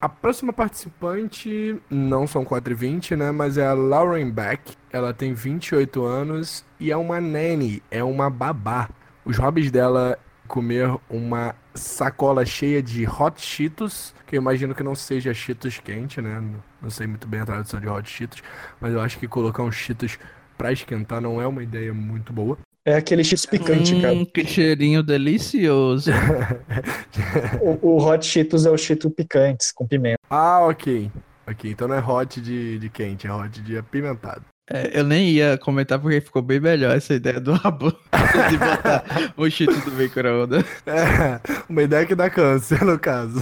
A próxima participante não são 4 e 20, né? Mas é a Lauren Beck. Ela tem 28 anos e é uma nanny, é uma babá. Os hobbies dela comer uma sacola cheia de hot cheetos, que eu imagino que não seja cheetos quente, né? Não sei muito bem a tradução de hot cheetos, mas eu acho que colocar uns cheetos pra esquentar não é uma ideia muito boa. É aquele Cheetos picante, hum, cara. Que cheirinho delicioso. [laughs] O, o Hot Cheetos é o Cheetos picantes, com pimenta. ah, ok. Ok, então não é hot de, de quente, é hot de apimentado. É, eu nem ia comentar porque ficou bem melhor essa ideia do [laughs] rabo de botar o cheetos do micro-ondas. É, uma ideia que dá câncer, no caso.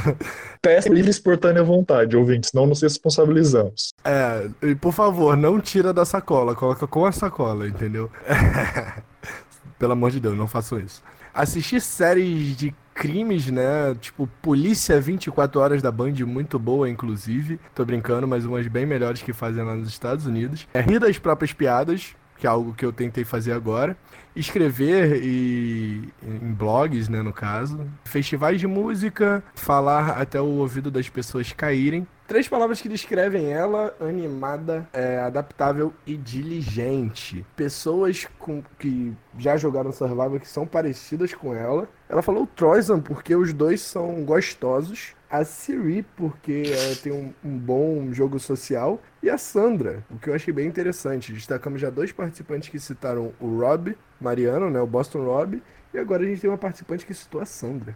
Teste livre e espontânea vontade, ouvintes, não nos responsabilizamos. É, e por favor, não tira da sacola, coloca com a sacola, entendeu? [laughs] Pelo amor de Deus, não façam isso. Assistir séries de crimes, né? Tipo, Polícia 24 Horas da Band, muito boa, inclusive. Tô brincando, mas umas bem melhores que fazem lá nos Estados Unidos. É rir das próprias piadas, que é algo que eu tentei fazer agora. Escrever e em blogs, né, no caso. Festivais de música, falar até o ouvido das pessoas caírem. Três palavras que descrevem ela: animada, é, adaptável e diligente. Pessoas com, que já jogaram Survival que são parecidas com ela. Ela falou o Troisan porque os dois são gostosos. A Siri, porque ela tem um, um bom jogo social. E a Sandra, o que eu achei bem interessante. Destacamos já dois participantes que citaram o Rob Mariano, né, o Boston Rob. E agora a gente tem uma participante que citou a Sandra.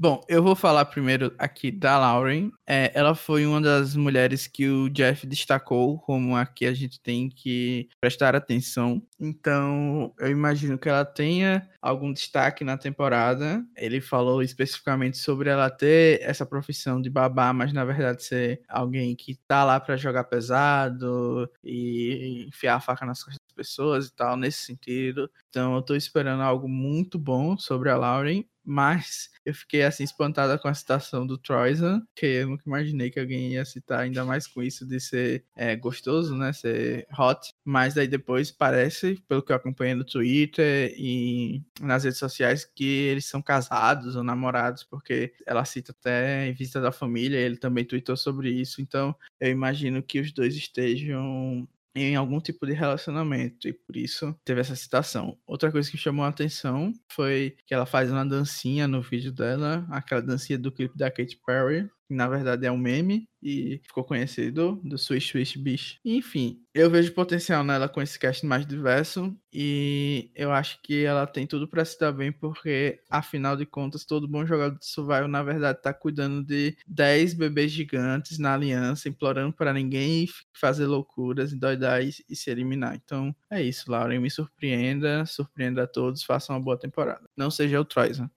Bom, eu vou falar primeiro aqui da Lauren. É, ela foi uma das mulheres que o Jeff destacou como a que a gente tem que prestar atenção. Então, eu imagino que ela tenha algum destaque na temporada. Ele falou especificamente sobre ela ter essa profissão de babá, mas na verdade ser alguém que tá lá para jogar pesado e enfiar a faca nas costas das pessoas e tal, nesse sentido. Então, eu tô esperando algo muito bom sobre a Lauren mas eu fiquei assim espantada com a citação do Troisan, que eu nunca imaginei que alguém ia citar ainda mais com isso de ser é, gostoso, né? Ser hot. Mas daí depois parece, pelo que eu acompanhei no Twitter e nas redes sociais, que eles são casados ou namorados, porque ela cita até em visita da família, ele também tweetou sobre isso. Então eu imagino que os dois estejam em algum tipo de relacionamento e por isso teve essa citação. Outra coisa que chamou a atenção foi que ela faz uma dancinha no vídeo dela, aquela dancinha do clipe da Katy Perry, que na verdade é um meme e ficou conhecido do Swish Swish Beach. Enfim, eu vejo potencial nela com esse cast mais diverso e eu acho que ela tem tudo para se dar bem porque afinal de contas todo bom jogador de survival na verdade tá cuidando de 10 bebês gigantes na aliança, implorando para ninguém fazer loucuras, endoidar e, e se eliminar. Então, é isso, Lauren, me surpreenda, surpreenda a todos, faça uma boa temporada. Não seja o Troisan.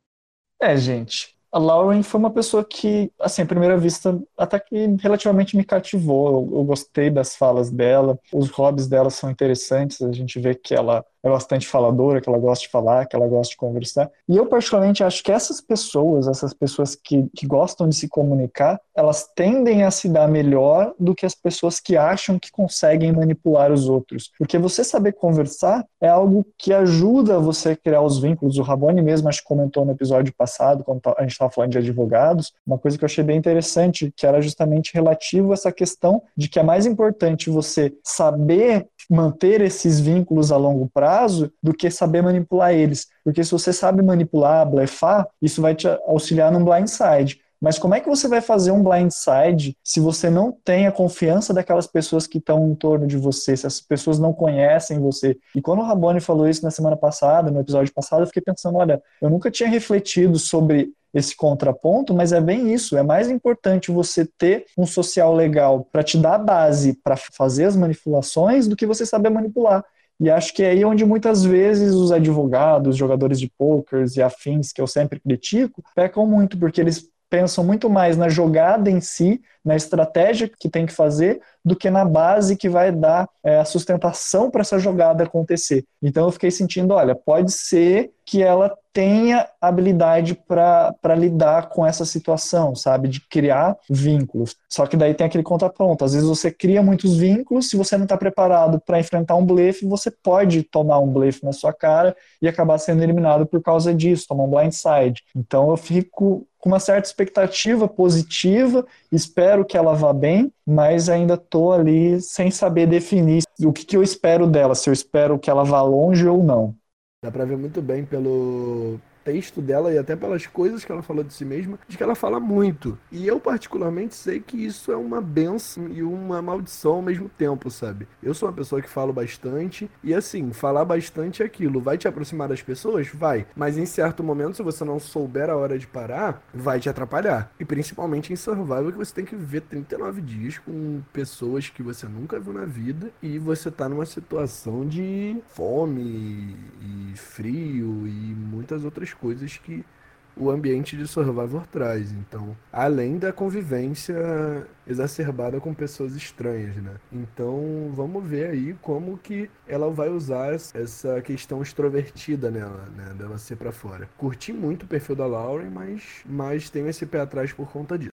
É, gente, a Lauren foi uma pessoa que, assim, à primeira vista, até que relativamente me cativou. Eu, eu gostei das falas dela, os hobbies dela são interessantes. A gente vê que ela é bastante faladora, que ela gosta de falar, que ela gosta de conversar. E eu, particularmente, acho que essas pessoas, essas pessoas que, que gostam de se comunicar, elas tendem a se dar melhor do que as pessoas que acham que conseguem manipular os outros. Porque você saber conversar é algo que ajuda você a criar os vínculos. O Rabone mesmo, acho que comentou no episódio passado, quando a gente estava falando de advogados, uma coisa que eu achei bem interessante, que era justamente relativo a essa questão de que é mais importante você saber manter esses vínculos a longo prazo do que saber manipular eles. Porque se você sabe manipular, blefar, isso vai te auxiliar num blindside. Mas como é que você vai fazer um blindside se você não tem a confiança daquelas pessoas que estão em torno de você, se as pessoas não conhecem você? E quando o Rabone falou isso na semana passada, no episódio passado, eu fiquei pensando, olha, eu nunca tinha refletido sobre esse contraponto, mas é bem isso. É mais importante você ter um social legal para te dar base para fazer as manipulações do que você saber manipular. E acho que é aí onde muitas vezes os advogados, jogadores de pokers e afins, que eu sempre critico, pecam muito, porque eles pensam muito mais na jogada em si, na estratégia que tem que fazer, do que na base que vai dar é, a sustentação para essa jogada acontecer. Então eu fiquei sentindo, olha, pode ser que ela tenha habilidade para lidar com essa situação, sabe? De criar vínculos. Só que daí tem aquele contraponto. Às vezes você cria muitos vínculos, se você não está preparado para enfrentar um blefe, você pode tomar um blefe na sua cara e acabar sendo eliminado por causa disso, tomar um blindside. Então eu fico com uma certa expectativa positiva, espero que ela vá bem, mas ainda estou ali sem saber definir o que, que eu espero dela, se eu espero que ela vá longe ou não. Dá pra ver muito bem pelo, texto dela e até pelas coisas que ela falou de si mesma, de que ela fala muito. E eu, particularmente, sei que isso é uma benção e uma maldição ao mesmo tempo, sabe? Eu sou uma pessoa que falo bastante e, assim, falar bastante é aquilo. Vai te aproximar das pessoas? Vai. Mas em certo momento, se você não souber a hora de parar, vai te atrapalhar. E principalmente em survival, que você tem que viver 39 dias com pessoas que você nunca viu na vida e você tá numa situação de fome e frio e muitas outras coisas que o ambiente de Survivor traz. Então, além da convivência exacerbada com pessoas estranhas, né? Então, vamos ver aí como que ela vai usar essa questão extrovertida nela, né? Dela ser para fora. Curti muito o perfil da Lauren, mas, mas tenho esse pé atrás por conta disso.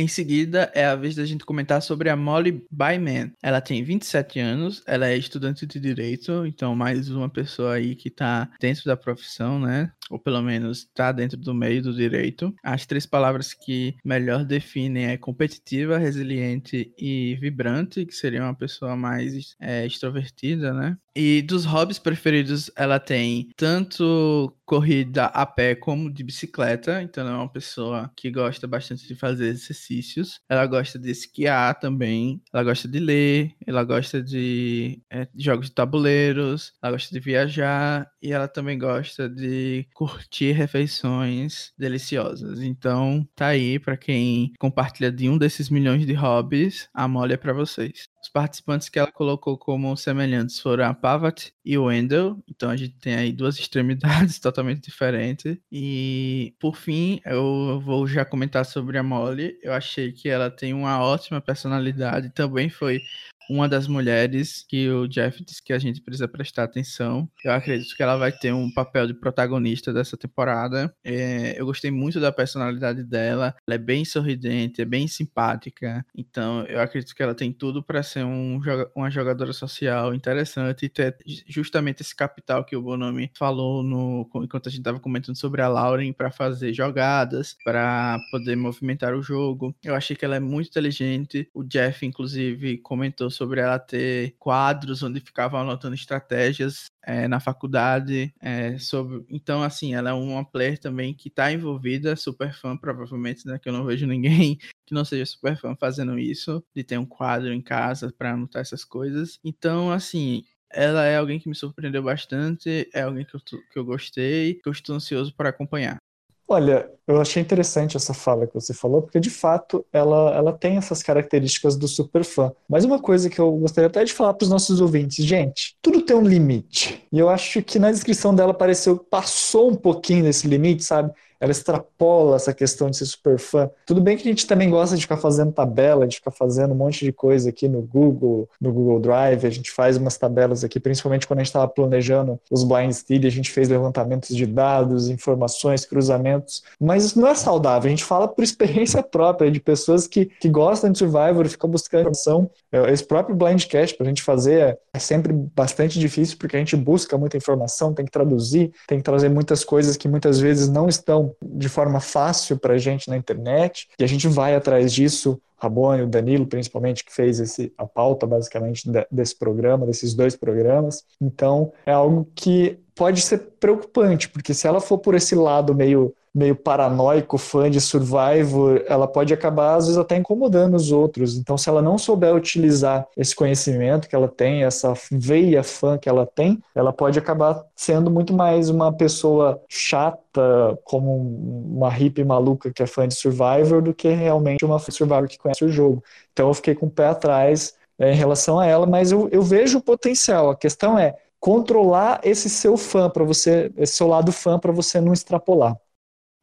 Em seguida, é a vez da gente comentar sobre a Molly Byman. Ela tem 27 anos, ela é estudante de direito, então mais uma pessoa aí que tá dentro da profissão, né? Ou pelo menos tá dentro do meio do direito. As três palavras que melhor definem é competitiva, resiliente e vibrante, que seria uma pessoa mais é, extrovertida, né? E dos hobbies preferidos, ela tem tanto corrida a pé como de bicicleta, então ela é uma pessoa que gosta bastante de fazer exercícios. Ela gosta de esquiar também, ela gosta de ler, ela gosta de é, jogos de tabuleiros, ela gosta de viajar e ela também gosta de curtir refeições deliciosas. Então, tá aí para quem compartilha de um desses milhões de hobbies, a mole é para vocês. Os participantes que ela colocou como semelhantes foram a Pavat e o Wendell. Então a gente tem aí duas [laughs] extremidades totalmente diferentes. E por fim, eu vou já comentar sobre a Molly. Eu achei que ela tem uma ótima personalidade. Também foi uma das mulheres que o Jeff disse que a gente precisa prestar atenção. Eu acredito que ela vai ter um papel de protagonista dessa temporada. É, eu gostei muito da personalidade dela. Ela é bem sorridente, é bem simpática. Então, eu acredito que ela tem tudo para ser um, uma jogadora social interessante e ter justamente esse capital que o Bonomi falou no, enquanto a gente estava comentando sobre a Lauren para fazer jogadas, para poder movimentar o jogo. Eu achei que ela é muito inteligente. O Jeff, inclusive, comentou sobre ela ter quadros onde ficava anotando estratégias é, na faculdade. É, sobre... Então, assim, ela é uma player também que está envolvida, super fã, provavelmente, né? Que eu não vejo ninguém [laughs] que não seja super fã fazendo isso, de ter um quadro em casa para anotar essas coisas. Então, assim, ela é alguém que me surpreendeu bastante, é alguém que eu, que eu gostei, que eu estou ansioso para acompanhar. Olha, eu achei interessante essa fala que você falou, porque de fato ela, ela tem essas características do super fã. Mas uma coisa que eu gostaria até de falar para os nossos ouvintes, gente, tudo tem um limite. E eu acho que na descrição dela pareceu passou um pouquinho desse limite, sabe? ela extrapola essa questão de ser super fã. Tudo bem que a gente também gosta de ficar fazendo tabela, de ficar fazendo um monte de coisa aqui no Google, no Google Drive, a gente faz umas tabelas aqui, principalmente quando a gente estava planejando os Blind Steed, a gente fez levantamentos de dados, informações, cruzamentos, mas isso não é saudável, a gente fala por experiência [laughs] própria, de pessoas que, que gostam de Survivor e ficam buscando informação. É, esse próprio Blindcast para a gente fazer é, é sempre bastante difícil, porque a gente busca muita informação, tem que traduzir, tem que trazer muitas coisas que muitas vezes não estão de forma fácil para a gente na internet, e a gente vai atrás disso. Rabone, o Danilo, principalmente, que fez esse, a pauta, basicamente, desse programa, desses dois programas. Então, é algo que pode ser preocupante, porque se ela for por esse lado meio meio paranoico, fã de Survivor, ela pode acabar, às vezes, até incomodando os outros. Então, se ela não souber utilizar esse conhecimento que ela tem, essa veia fã que ela tem, ela pode acabar sendo muito mais uma pessoa chata, como uma hippie maluca que é fã de Survivor, do que realmente uma Survivor que conhece o jogo. Então, eu fiquei com o pé atrás é, em relação a ela, mas eu, eu vejo o potencial. A questão é controlar esse seu fã para você, esse seu lado fã para você não extrapolar.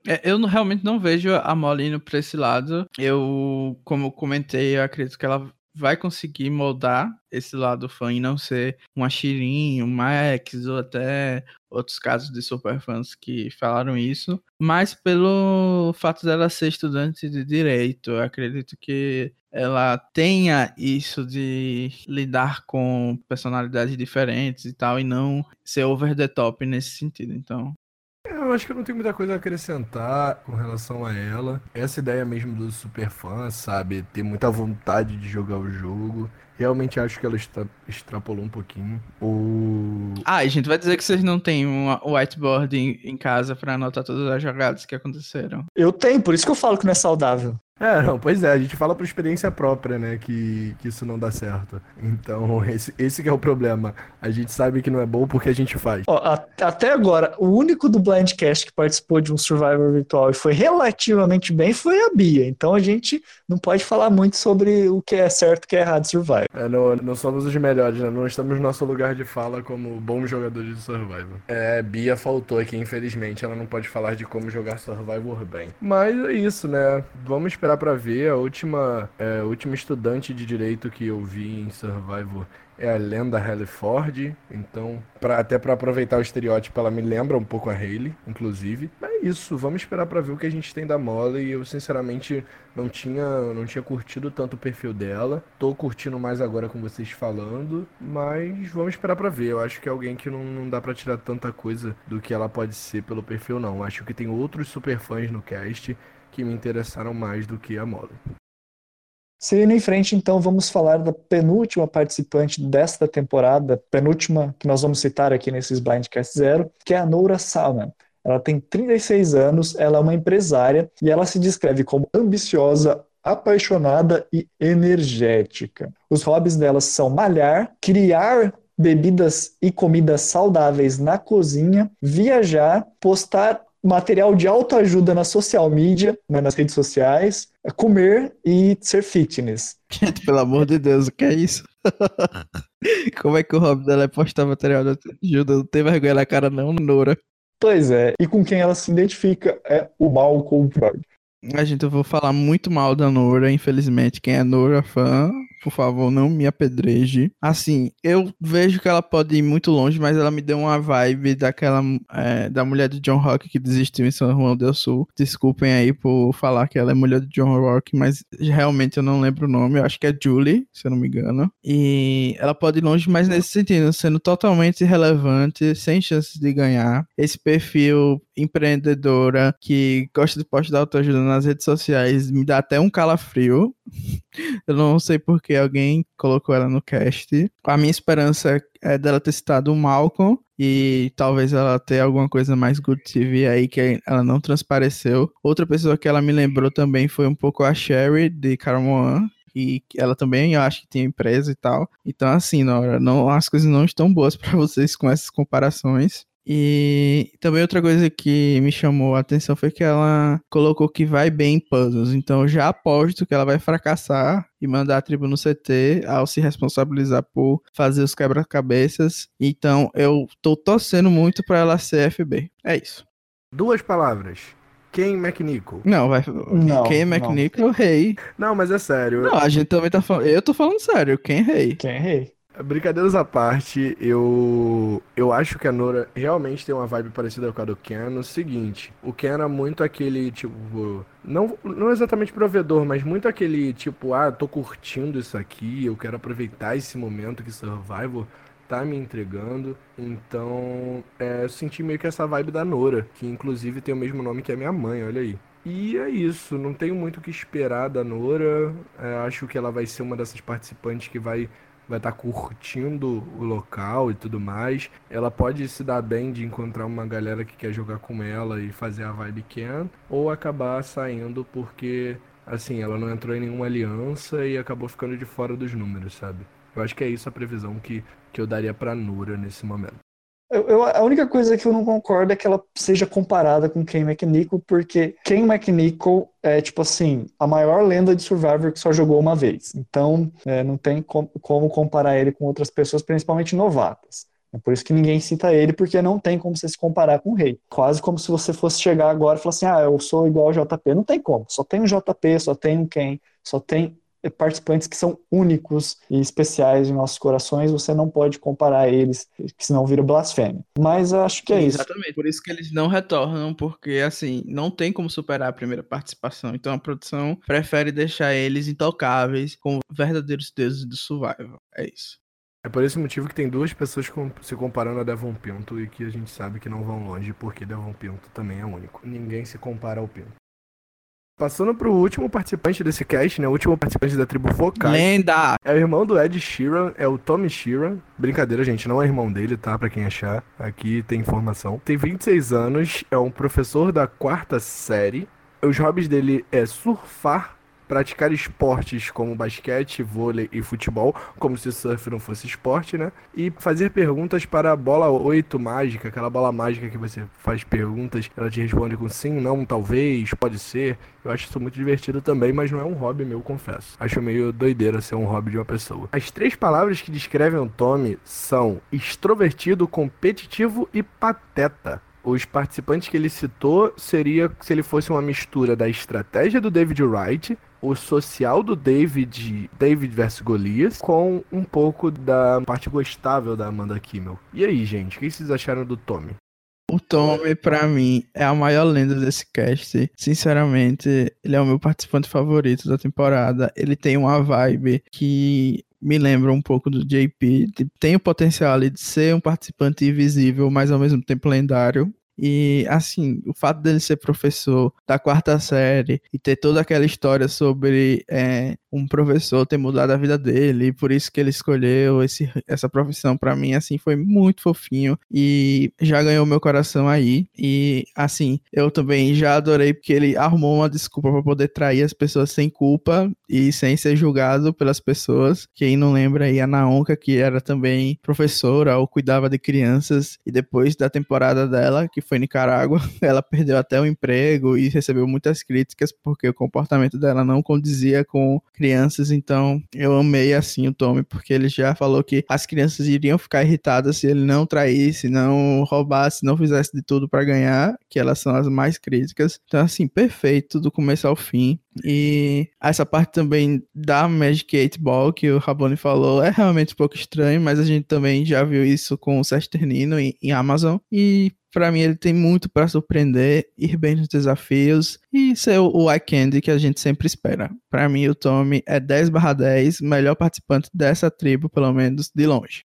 É, eu não, realmente não vejo a Molly indo pra esse lado. Eu, como comentei, eu acredito que ela vai conseguir moldar esse lado fã e não ser uma Shirin, um Max ou até outros casos de superfãs que falaram isso, mas pelo fato dela ser estudante de direito, eu acredito que ela tenha isso de lidar com personalidades diferentes e tal e não ser over the top nesse sentido. Então, eu acho que eu não tenho muita coisa a acrescentar com relação a ela. Essa ideia mesmo do super fã, sabe? Ter muita vontade de jogar o jogo. Realmente acho que ela extra extrapolou um pouquinho. O... Ah, e a gente vai dizer que vocês não têm um whiteboard em, em casa para anotar todas as jogadas que aconteceram. Eu tenho, por isso que eu falo que não é saudável. É, não, pois é, a gente fala por experiência própria, né, que, que isso não dá certo. Então, [laughs] esse, esse que é o problema. A gente sabe que não é bom porque a gente faz. Ó, a, até agora, o único do Blindcast que participou de um Survivor virtual e foi relativamente bem foi a Bia. Então a gente não pode falar muito sobre o que é certo e o que é errado de Survivor. É, não, não somos os melhores, né? Não estamos no nosso lugar de fala como bons jogadores de Survivor. É, Bia faltou aqui, infelizmente. Ela não pode falar de como jogar Survivor bem. Mas é isso, né? Vamos esperar esperar para ver. A última, é, última estudante de direito que eu vi em Survivor é a lenda Halle Ford. Então, pra, até para aproveitar o estereótipo, ela me lembra um pouco a Hayley, inclusive. Mas é isso, vamos esperar para ver o que a gente tem da Molly. Eu, sinceramente, não tinha, não tinha curtido tanto o perfil dela. Tô curtindo mais agora com vocês falando. Mas vamos esperar para ver. Eu acho que é alguém que não, não dá para tirar tanta coisa do que ela pode ser pelo perfil, não. Acho que tem outros super fãs no cast que me interessaram mais do que a Molly. Seguindo em frente, então, vamos falar da penúltima participante desta temporada, penúltima que nós vamos citar aqui nesses Blindcast Zero, que é a Noura Salman. Ela tem 36 anos, ela é uma empresária e ela se descreve como ambiciosa, apaixonada e energética. Os hobbies dela são malhar, criar bebidas e comidas saudáveis na cozinha, viajar, postar material de autoajuda na social media, né, nas redes sociais, é comer e ser fitness. Gente, pelo amor de Deus, o que é isso? [laughs] Como é que o hobby dela é postar material de autoajuda? Não tem vergonha na cara não, Nora. Pois é, e com quem ela se identifica é o Malcolm Frog. A gente, eu vou falar muito mal da Nora, infelizmente. Quem é Nora fã, por favor, não me apedreje. Assim, eu vejo que ela pode ir muito longe, mas ela me deu uma vibe daquela é, da mulher de John Rock que desistiu em São João del Sul. Desculpem aí por falar que ela é mulher de John Rock, mas realmente eu não lembro o nome. Eu acho que é Julie, se eu não me engano. E ela pode ir longe, mas nesse sentido, sendo totalmente irrelevante, sem chances de ganhar. Esse perfil empreendedora que gosta de postar autoajuda nas redes sociais me dá até um calafrio. [laughs] Eu não sei porque alguém colocou ela no cast. A minha esperança é dela ter citado o Malcolm e talvez ela tenha alguma coisa mais good TV aí que ela não transpareceu. Outra pessoa que ela me lembrou também foi um pouco a Sherry de Caramoan, e ela também eu acho que tem empresa e tal. Então, assim, Nora, não, as coisas não estão boas para [laughs] vocês com essas comparações. E também outra coisa que me chamou a atenção foi que ela colocou que vai bem em puzzles. Então eu já aposto que ela vai fracassar e mandar a tribo no CT ao se responsabilizar por fazer os quebra-cabeças. Então eu tô torcendo muito para ela ser FB. É isso. Duas palavras. Ken McNichol. Não, vai. Não, Ken McNichol, rei. Não, mas é sério. Não, a gente também tá falando. Eu tô falando sério. Quem rei? Quem rei? Brincadeiras à parte, eu eu acho que a Nora realmente tem uma vibe parecida com a do Ken no seguinte, o Ken era muito aquele tipo, não, não exatamente provedor, mas muito aquele tipo, ah, tô curtindo isso aqui, eu quero aproveitar esse momento que Survival tá me entregando. Então, é, eu senti meio que essa vibe da Nora, que inclusive tem o mesmo nome que a minha mãe, olha aí. E é isso, não tenho muito o que esperar da Nora. É, acho que ela vai ser uma dessas participantes que vai vai estar tá curtindo o local e tudo mais. Ela pode se dar bem de encontrar uma galera que quer jogar com ela e fazer a vibe Ken, ou acabar saindo porque, assim, ela não entrou em nenhuma aliança e acabou ficando de fora dos números, sabe? Eu acho que é isso a previsão que, que eu daria pra Nura nesse momento. Eu, eu, a única coisa que eu não concordo é que ela seja comparada com Ken McNichol, porque Ken McNichol é, tipo assim, a maior lenda de Survivor que só jogou uma vez. Então, é, não tem com, como comparar ele com outras pessoas, principalmente novatas. É por isso que ninguém cita ele, porque não tem como você se comparar com o rei. Quase como se você fosse chegar agora e falar assim: ah, eu sou igual ao JP. Não tem como. Só tem um JP, só tem um Ken, só tem participantes que são únicos e especiais em nossos corações, você não pode comparar eles, que senão vira blasfêmia. Mas acho que é Sim, isso. Exatamente, por isso que eles não retornam, porque assim, não tem como superar a primeira participação. Então a produção prefere deixar eles intocáveis como verdadeiros deuses do survival. É isso. É por esse motivo que tem duas pessoas se comparando a Devon Pinto e que a gente sabe que não vão longe, porque Devon Pinto também é único. Ninguém se compara ao Pinto. Passando pro último participante desse cast, né? O último participante da tribo Fokai. Lenda! É o irmão do Ed Sheeran, é o Tommy Sheeran. Brincadeira, gente, não é irmão dele, tá? Pra quem achar. Aqui tem informação. Tem 26 anos, é um professor da quarta série. Os hobbies dele é surfar, praticar esportes como basquete, vôlei e futebol, como se surf não fosse esporte, né? E fazer perguntas para a bola 8 mágica, aquela bola mágica que você faz perguntas, ela te responde com sim, não, talvez, pode ser. Eu acho isso muito divertido também, mas não é um hobby meu, confesso. Acho meio doideira ser um hobby de uma pessoa. As três palavras que descrevem o Tommy são extrovertido, competitivo e pateta os participantes que ele citou seria se ele fosse uma mistura da estratégia do David Wright, o social do David, David vs Golias, com um pouco da parte gostável da Amanda Kimmel. E aí, gente, o que vocês acharam do Tommy? O Tommy, pra mim, é a maior lenda desse cast. Sinceramente, ele é o meu participante favorito da temporada. Ele tem uma vibe que me lembra um pouco do JP. Tem o potencial de ser um participante invisível, mas ao mesmo tempo lendário. E, assim, o fato dele ser professor da quarta série e ter toda aquela história sobre é, um professor ter mudado a vida dele, e por isso que ele escolheu esse, essa profissão, para mim, assim, foi muito fofinho e já ganhou meu coração aí. E, assim, eu também já adorei porque ele arrumou uma desculpa para poder trair as pessoas sem culpa e sem ser julgado pelas pessoas. Quem não lembra aí, a Naonka, que era também professora ou cuidava de crianças, e depois da temporada dela, que foi em Nicarágua, [laughs] ela perdeu até o emprego e recebeu muitas críticas porque o comportamento dela não condizia com crianças. Então eu amei assim o Tommy, porque ele já falou que as crianças iriam ficar irritadas se ele não traísse, não roubasse, não fizesse de tudo para ganhar, que elas são as mais críticas. Então, assim, perfeito do começo ao fim. E essa parte também da Magic 8 Ball que o Raboni falou é realmente um pouco estranho, mas a gente também já viu isso com o Sesternino em, em Amazon. E para mim, ele tem muito para surpreender, ir bem nos desafios e ser o eye candy que a gente sempre espera. Para mim, o Tommy é 10/10, melhor participante dessa tribo, pelo menos de longe.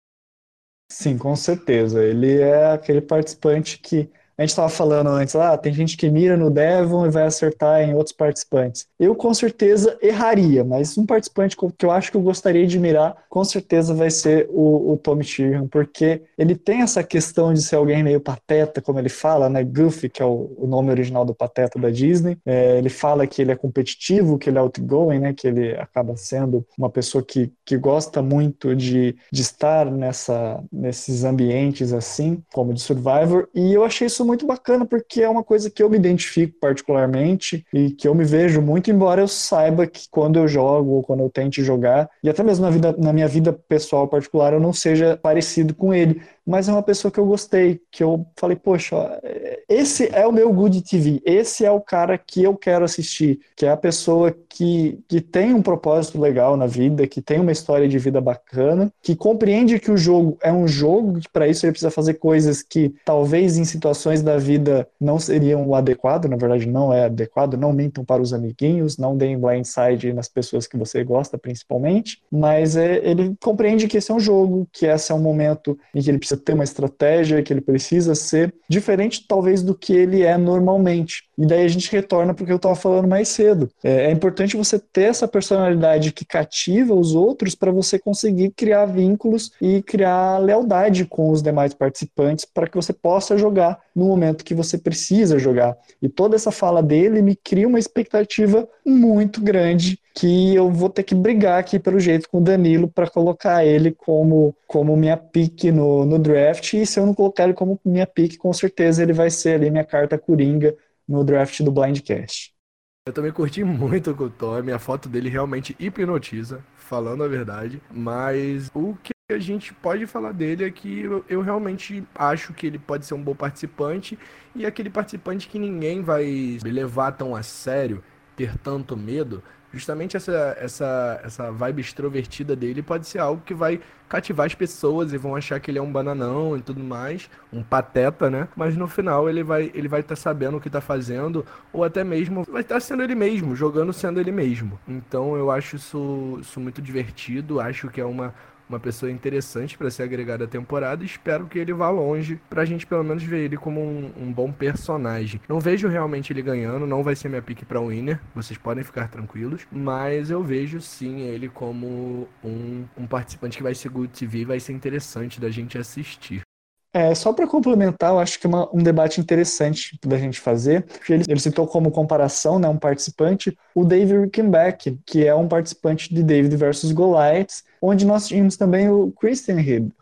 Sim, com certeza. Ele é aquele participante que a gente estava falando antes, ah, tem gente que mira no Devon e vai acertar em outros participantes. Eu com certeza erraria, mas um participante que eu acho que eu gostaria de mirar, com certeza vai ser o, o Tommy Sheehan, porque ele tem essa questão de ser alguém meio pateta, como ele fala, né? Goofy, que é o, o nome original do pateta da Disney. É, ele fala que ele é competitivo, que ele é outgoing, né? Que ele acaba sendo uma pessoa que, que gosta muito de, de estar nessa, nesses ambientes assim, como de Survivor, e eu achei isso muito bacana porque é uma coisa que eu me identifico particularmente e que eu me vejo muito, embora eu saiba que quando eu jogo ou quando eu tente jogar, e até mesmo na, vida, na minha vida pessoal particular, eu não seja parecido com ele mas é uma pessoa que eu gostei, que eu falei, poxa, esse é o meu Good TV, esse é o cara que eu quero assistir, que é a pessoa que, que tem um propósito legal na vida, que tem uma história de vida bacana, que compreende que o jogo é um jogo, que para isso ele precisa fazer coisas que talvez em situações da vida não seriam o adequado, na verdade não é adequado, não mintam para os amiguinhos, não deem blindside nas pessoas que você gosta principalmente, mas é, ele compreende que esse é um jogo, que esse é um momento em que ele precisa precisa ter uma estratégia, que ele precisa ser diferente, talvez, do que ele é normalmente. E daí a gente retorna para o que eu estava falando mais cedo. É, é, importante você ter essa personalidade que cativa os outros para você conseguir criar vínculos e criar lealdade com os demais participantes para que você possa jogar no momento que você precisa jogar. E toda essa fala dele me cria uma expectativa muito grande que eu vou ter que brigar aqui pelo jeito com o Danilo para colocar ele como, como minha pick no, no draft. E se eu não colocar ele como minha pick, com certeza ele vai ser ali minha carta coringa no draft do Blindcast. Eu também curti muito com o Tommy, a foto dele realmente hipnotiza, falando a verdade, mas o que a gente pode falar dele é que eu, eu, realmente acho que ele pode ser um bom participante e aquele participante que ninguém vai levar tão a sério, ter tanto medo, justamente essa, essa, essa vibe extrovertida dele pode ser algo que vai cativar as pessoas e vão achar que ele é um bananão e tudo mais, um pateta, né? Mas no final ele vai ele vai estar tá sabendo o que está fazendo ou até mesmo vai estar tá sendo ele mesmo, jogando sendo ele mesmo. Então eu acho isso, isso muito divertido, acho que é uma uma pessoa interessante para ser agregada à temporada espero que ele vá longe pra gente pelo menos ver ele como um, um bom personagem. Não vejo realmente ele ganhando, não vai ser minha pick pra winner, vocês podem ficar tranquilos, mas eu vejo sim ele como um, um participante que vai ser good TV, vai ser interessante da gente assistir. É, só para complementar, eu acho que é um debate interessante da gente fazer. Ele, ele citou como comparação, né, um participante, o David Rickenback, que é um participante de David versus Goliath, onde nós tínhamos também o Christian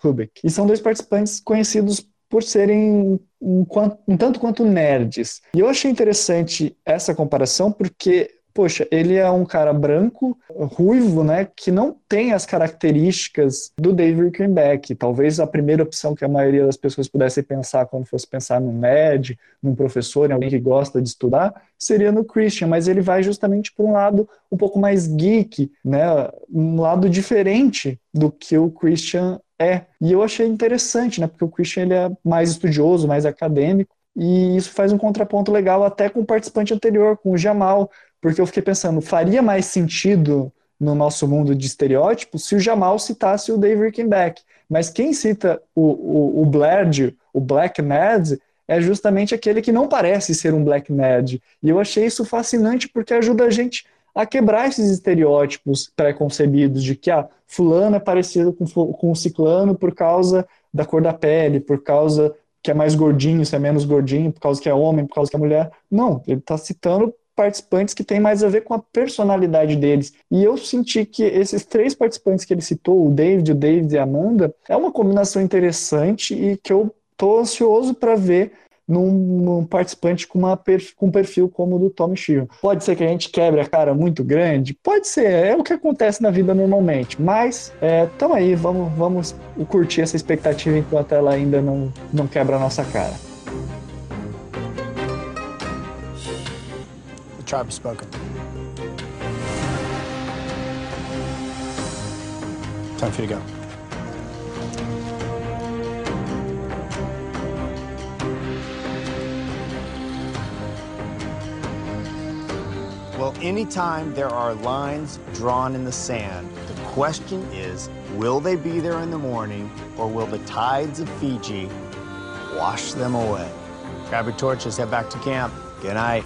Hubeck. E são dois participantes conhecidos por serem um, um, tanto quanto nerds. E eu achei interessante essa comparação porque poxa, ele é um cara branco, ruivo, né, que não tem as características do David Rickenback. Talvez a primeira opção que a maioria das pessoas pudesse pensar quando fosse pensar num nerd, num professor, em alguém que gosta de estudar, seria no Christian, mas ele vai justamente para um lado um pouco mais geek, né, um lado diferente do que o Christian é. E eu achei interessante, né, porque o Christian ele é mais estudioso, mais acadêmico, e isso faz um contraponto legal até com o participante anterior, com o Jamal, porque eu fiquei pensando, faria mais sentido no nosso mundo de estereótipos se o Jamal citasse o Dave Rickenback. Mas quem cita o, o, o Blair, o Black Nerd, é justamente aquele que não parece ser um Black Nerd. E eu achei isso fascinante porque ajuda a gente a quebrar esses estereótipos pré-concebidos de que ah, fulano é parecido com, com o ciclano por causa da cor da pele, por causa que é mais gordinho, se é menos gordinho, por causa que é homem, por causa que é mulher. Não, ele está citando participantes que têm mais a ver com a personalidade deles. E eu senti que esses três participantes que ele citou, o David, o David e a Amanda, é uma combinação interessante e que eu tô ansioso para ver num, num, participante com, uma, com um perfil como o do Tommy Sheehan. Pode ser que a gente quebre a cara muito grande? Pode ser, é o que acontece na vida normalmente. Mas, é, tamo aí, vamos, vamos curtir essa expectativa enquanto ela ainda não, não quebra a nossa cara. Tribe has spoken. Time for you to go. Well, anytime there are lines drawn in the sand, the question is, will they be there in the morning or will the tides of Fiji wash them away? Grab your torches, head back to camp. Good night.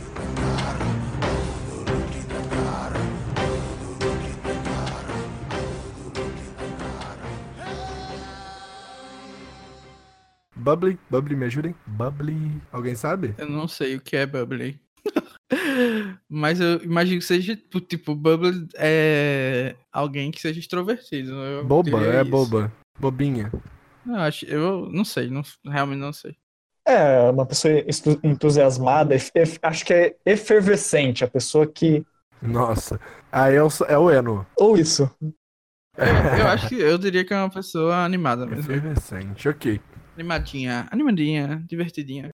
Bubbly, Bubbly, me ajudem. Bubbly, alguém sabe? Eu não sei o que é Bubbly. [laughs] Mas eu imagino que seja, tipo, Bubbly é alguém que seja extrovertido. Eu boba, é isso. boba. Bobinha. Eu, acho, eu não sei, não, realmente não sei. É, uma pessoa entusiasmada, acho que é efervescente, a pessoa que. Nossa, aí é o, é o Eno. Ou isso. Eu, eu acho que eu diria que é uma pessoa animada mesmo. Efervescente, ok. Animadinha, animadinha, divertidinha.